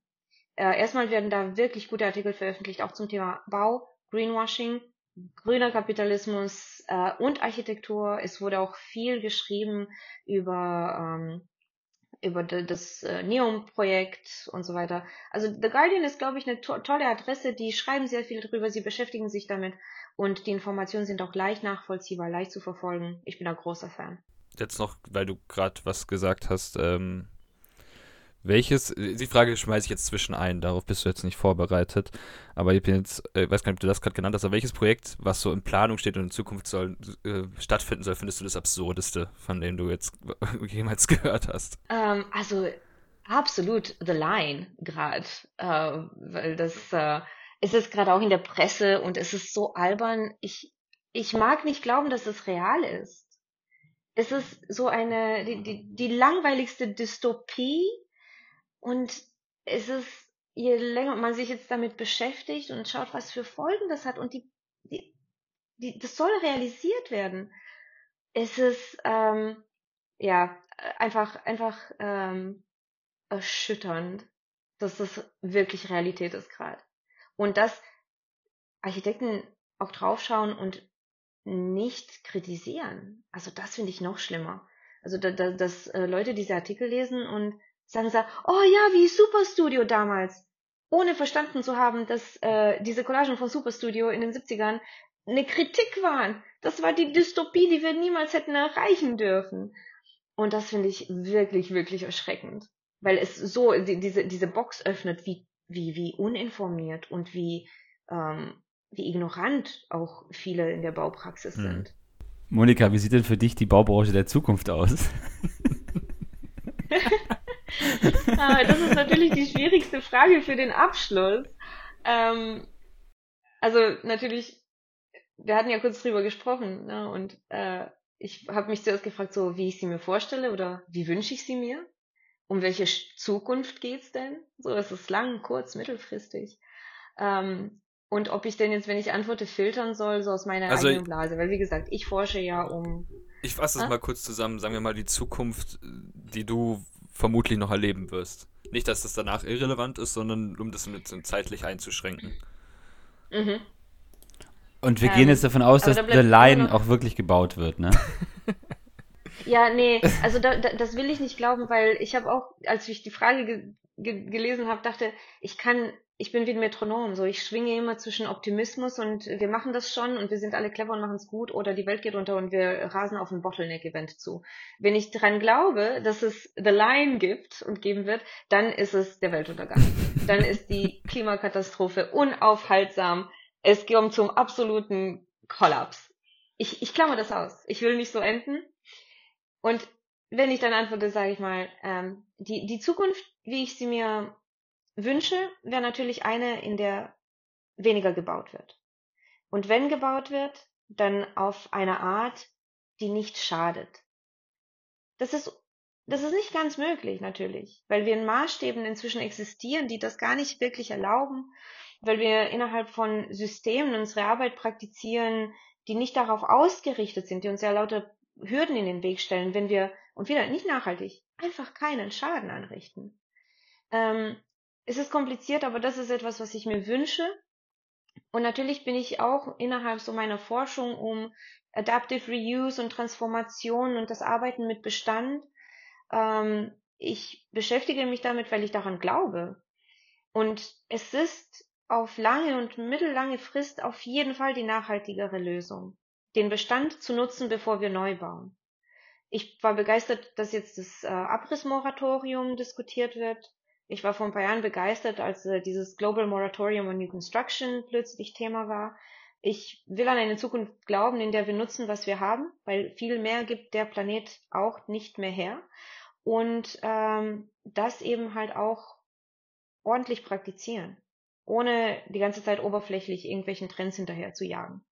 Äh, erstmal werden da wirklich gute Artikel veröffentlicht, auch zum Thema Bau, Greenwashing, grüner Kapitalismus äh, und Architektur. Es wurde auch viel geschrieben über, ähm, über das äh, Neon-Projekt und so weiter. Also The Guardian ist, glaube ich, eine to tolle Adresse. Die schreiben sehr viel darüber, sie beschäftigen sich damit und die Informationen sind auch leicht nachvollziehbar, leicht zu verfolgen. Ich bin ein großer Fan. Jetzt noch, weil du gerade was gesagt hast, ähm, welches, die Frage schmeiße ich jetzt zwischen ein, darauf bist du jetzt nicht vorbereitet. Aber ich bin jetzt, äh, weiß gar nicht, ob du das gerade genannt hast, aber welches Projekt, was so in Planung steht und in Zukunft soll, äh, stattfinden soll, findest du das absurdeste, von dem du jetzt jemals gehört hast? Ähm, also absolut The Line gerade, äh, weil das, äh, es ist gerade auch in der Presse und es ist so albern. Ich, ich mag nicht glauben, dass es real ist. Es ist so eine, die, die, die langweiligste Dystopie, und es ist, je länger man sich jetzt damit beschäftigt und schaut, was für Folgen das hat und die, die, die das soll realisiert werden. Es ist ähm, ja einfach einfach ähm, erschütternd, dass das wirklich Realität ist gerade. Und dass Architekten auch draufschauen und nicht kritisieren. Also das finde ich noch schlimmer. Also da, da, dass äh, Leute diese Artikel lesen und sagen sie, oh ja, wie Superstudio damals. Ohne verstanden zu haben, dass äh, diese Collagen von Superstudio in den 70ern eine Kritik waren. Das war die Dystopie, die wir niemals hätten erreichen dürfen. Und das finde ich wirklich, wirklich erschreckend. Weil es so, die, diese, diese Box öffnet, wie, wie, wie uninformiert und wie, ähm, wie ignorant auch viele in der Baupraxis hm. sind. Monika, wie sieht denn für dich die Baubranche der Zukunft aus? ah, das ist natürlich die schwierigste Frage für den Abschluss. Ähm, also natürlich, wir hatten ja kurz drüber gesprochen, ne, und äh, ich habe mich zuerst gefragt, so wie ich sie mir vorstelle oder wie wünsche ich sie mir? Um welche Zukunft geht's denn? So, ist es lang, kurz, mittelfristig? Ähm, und ob ich denn jetzt, wenn ich antworte, filtern soll, so aus meiner also eigenen Blase. Weil wie gesagt, ich forsche ja um. Ich fasse es ah? mal kurz zusammen, sagen wir mal die Zukunft, die du vermutlich noch erleben wirst. Nicht, dass das danach irrelevant ist, sondern um das mit zeitlich einzuschränken. Mhm. Und wir ähm, gehen jetzt davon aus, dass da The Line auch wirklich gebaut wird, ne? ja, nee, also da, da, das will ich nicht glauben, weil ich habe auch, als ich die Frage ge ge gelesen habe, dachte, ich kann ich bin wie ein Metronom, so ich schwinge immer zwischen Optimismus und wir machen das schon und wir sind alle clever und machen es gut oder die Welt geht unter und wir rasen auf ein Bottleneck-Event zu. Wenn ich dran glaube, dass es The Line gibt und geben wird, dann ist es der Weltuntergang. dann ist die Klimakatastrophe unaufhaltsam. Es kommt zum absoluten Kollaps. Ich, ich klammer das aus. Ich will nicht so enden. Und wenn ich dann antworte, sage ich mal, ähm, die, die Zukunft, wie ich sie mir Wünsche wäre natürlich eine, in der weniger gebaut wird. Und wenn gebaut wird, dann auf eine Art, die nicht schadet. Das ist, das ist nicht ganz möglich, natürlich, weil wir in Maßstäben inzwischen existieren, die das gar nicht wirklich erlauben, weil wir innerhalb von Systemen unsere Arbeit praktizieren, die nicht darauf ausgerichtet sind, die uns ja lauter Hürden in den Weg stellen, wenn wir, und wieder nicht nachhaltig, einfach keinen Schaden anrichten. Ähm, es ist kompliziert, aber das ist etwas, was ich mir wünsche. Und natürlich bin ich auch innerhalb so meiner Forschung um Adaptive Reuse und Transformation und das Arbeiten mit Bestand. Ähm, ich beschäftige mich damit, weil ich daran glaube. Und es ist auf lange und mittellange Frist auf jeden Fall die nachhaltigere Lösung, den Bestand zu nutzen, bevor wir neu bauen. Ich war begeistert, dass jetzt das äh, Abrissmoratorium diskutiert wird. Ich war vor ein paar Jahren begeistert, als äh, dieses Global Moratorium on New Construction plötzlich Thema war. Ich will an eine Zukunft glauben, in der wir nutzen, was wir haben, weil viel mehr gibt der Planet auch nicht mehr her. Und ähm, das eben halt auch ordentlich praktizieren, ohne die ganze Zeit oberflächlich irgendwelchen Trends hinterher zu jagen.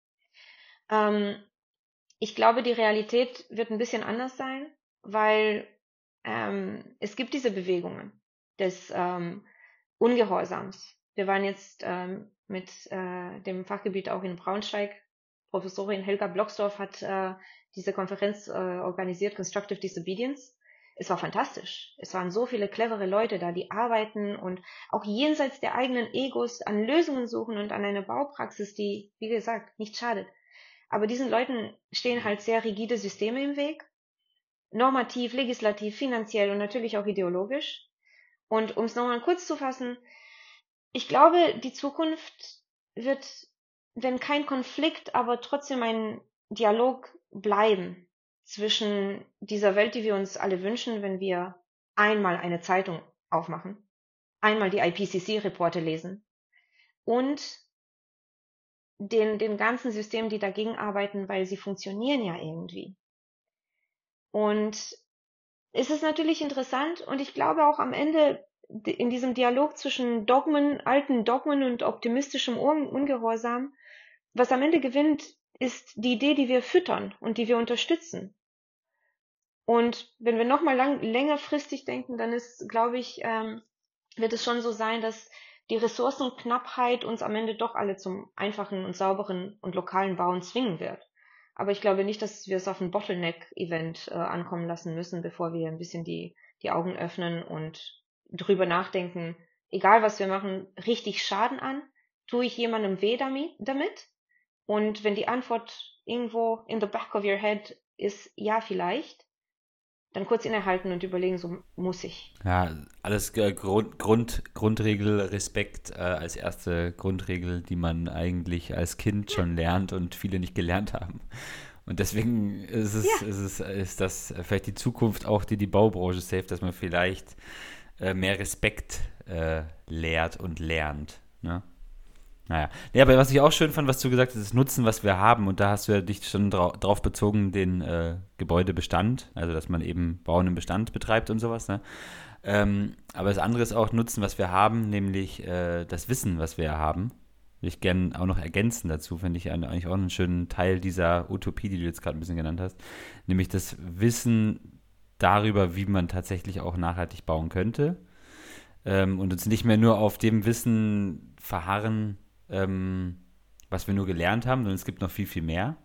Ähm, ich glaube, die Realität wird ein bisschen anders sein, weil ähm, es gibt diese Bewegungen des ähm, Ungehorsams. Wir waren jetzt ähm, mit äh, dem Fachgebiet auch in Braunschweig. Professorin Helga Blocksdorf hat äh, diese Konferenz äh, organisiert, Constructive Disobedience. Es war fantastisch. Es waren so viele clevere Leute da, die arbeiten und auch jenseits der eigenen Egos an Lösungen suchen und an einer Baupraxis, die, wie gesagt, nicht schadet. Aber diesen Leuten stehen halt sehr rigide Systeme im Weg. Normativ, legislativ, finanziell und natürlich auch ideologisch. Und um es nochmal kurz zu fassen, ich glaube, die Zukunft wird, wenn kein Konflikt, aber trotzdem ein Dialog bleiben zwischen dieser Welt, die wir uns alle wünschen, wenn wir einmal eine Zeitung aufmachen, einmal die IPCC-Reporte lesen und den, den ganzen Systemen, die dagegen arbeiten, weil sie funktionieren ja irgendwie. Und es ist natürlich interessant und ich glaube auch am Ende in diesem Dialog zwischen Dogmen, alten Dogmen und optimistischem Ungehorsam, was am Ende gewinnt, ist die Idee, die wir füttern und die wir unterstützen. Und wenn wir nochmal längerfristig denken, dann ist, glaube ich, ähm, wird es schon so sein, dass die Ressourcenknappheit uns am Ende doch alle zum einfachen und sauberen und lokalen Bauen zwingen wird. Aber ich glaube nicht, dass wir es auf ein Bottleneck-Event äh, ankommen lassen müssen, bevor wir ein bisschen die, die Augen öffnen und drüber nachdenken, egal was wir machen, richtig Schaden an? Tue ich jemandem weh damit? Und wenn die Antwort irgendwo in the back of your head ist, ja, vielleicht, dann kurz innehalten und überlegen, so muss ich. Ja, alles äh, Grund, Grund, Grundregel, Respekt äh, als erste Grundregel, die man eigentlich als Kind schon lernt und viele nicht gelernt haben. Und deswegen ist es, ja. ist es ist das vielleicht die Zukunft auch, die die Baubranche safe, dass man vielleicht äh, mehr Respekt äh, lehrt und lernt. Ne? Naja. Ja, aber was ich auch schön fand, was du gesagt hast, ist Nutzen, was wir haben. Und da hast du ja dich schon drau drauf bezogen, den äh, Gebäudebestand. Also, dass man eben Bauen im Bestand betreibt und sowas. Ne? Ähm, aber das andere ist auch Nutzen, was wir haben, nämlich äh, das Wissen, was wir haben. Will ich gerne auch noch ergänzen dazu, finde ich eigentlich auch einen schönen Teil dieser Utopie, die du jetzt gerade ein bisschen genannt hast. Nämlich das Wissen darüber, wie man tatsächlich auch nachhaltig bauen könnte. Ähm, und uns nicht mehr nur auf dem Wissen verharren, ähm, was wir nur gelernt haben, sondern es gibt noch viel, viel mehr.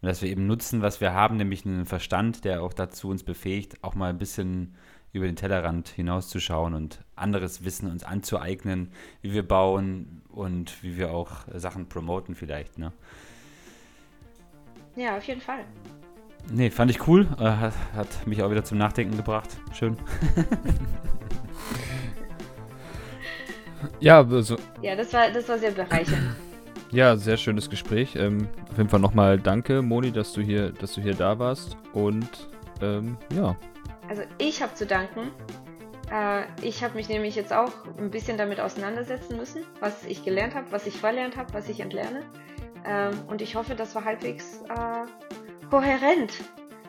Und dass wir eben nutzen, was wir haben, nämlich einen Verstand, der auch dazu uns befähigt, auch mal ein bisschen über den Tellerrand hinauszuschauen und anderes Wissen uns anzueignen, wie wir bauen und wie wir auch Sachen promoten vielleicht. Ne? Ja, auf jeden Fall. Nee, fand ich cool. Äh, hat, hat mich auch wieder zum Nachdenken gebracht. Schön. Ja, also. Ja, das war, das war sehr bereichernd. Ja, sehr schönes Gespräch. Ähm, auf jeden Fall nochmal danke, Moni, dass du hier, dass du hier da warst. Und ähm, ja. Also ich habe zu danken. Äh, ich habe mich nämlich jetzt auch ein bisschen damit auseinandersetzen müssen, was ich gelernt habe, was ich verlernt habe, was ich entlerne. Ähm, und ich hoffe, das war halbwegs äh, kohärent.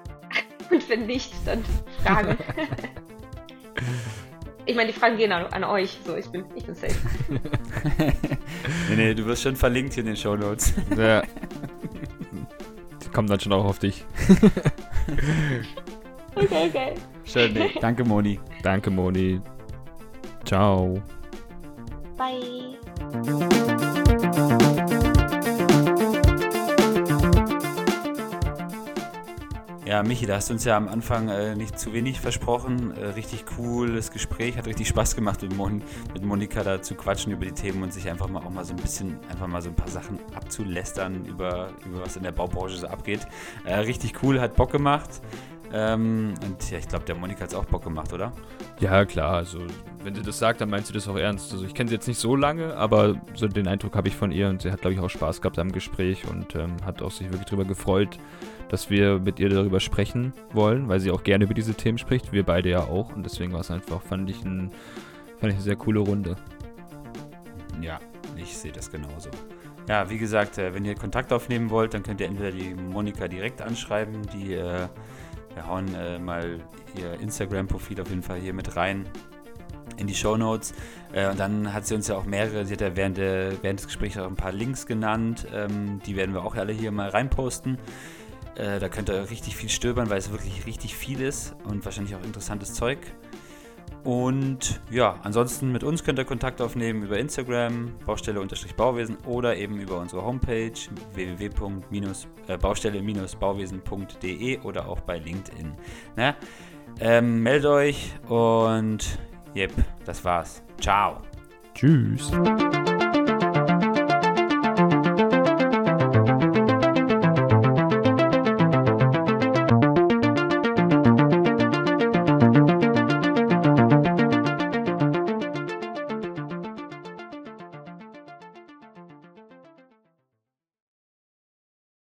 Und wenn nicht, dann Fragen. Ich meine, die Fragen gehen an, an, euch. So, ich bin, ich bin safe. nee, nee, du wirst schon verlinkt hier in den Show Notes. ja. Die kommen dann schon auch auf dich. okay, okay. Schön, nee. Danke, Moni. Danke, Moni. Ciao. Bye. Ja, Michi, da hast du uns ja am Anfang äh, nicht zu wenig versprochen. Äh, richtig cooles Gespräch, hat richtig Spaß gemacht, mit, Mon mit Monika da zu quatschen über die Themen und sich einfach mal auch mal so ein bisschen, einfach mal so ein paar Sachen abzulästern über, über was in der Baubranche so abgeht. Äh, richtig cool, hat Bock gemacht. Ähm, und ja, ich glaube, der Monika hat es auch Bock gemacht, oder? Ja, klar. Also, wenn sie das sagt, dann meint sie das auch ernst. Also, ich kenne sie jetzt nicht so lange, aber so den Eindruck habe ich von ihr und sie hat, glaube ich, auch Spaß gehabt am Gespräch und ähm, hat auch sich wirklich darüber gefreut, dass wir mit ihr darüber sprechen wollen, weil sie auch gerne über diese Themen spricht. Wir beide ja auch und deswegen war es einfach, fand ich, ein, fand ich eine sehr coole Runde. Ja, ich sehe das genauso. Ja, wie gesagt, äh, wenn ihr Kontakt aufnehmen wollt, dann könnt ihr entweder die Monika direkt anschreiben, die äh, wir hauen äh, mal ihr Instagram-Profil auf jeden Fall hier mit rein in die Show Notes. Und dann hat sie uns ja auch mehrere, sie hat ja während, während des Gesprächs auch ein paar Links genannt. Ähm, die werden wir auch alle hier mal reinposten. Äh, da könnt ihr richtig viel stöbern, weil es wirklich richtig viel ist und wahrscheinlich auch interessantes Zeug. Und ja, ansonsten mit uns könnt ihr Kontakt aufnehmen über Instagram, Baustelle-Bauwesen oder eben über unsere Homepage www.baustelle-bauwesen.de oder auch bei LinkedIn. Ne? Ähm, meldet euch und yep, das war's. Ciao. Tschüss.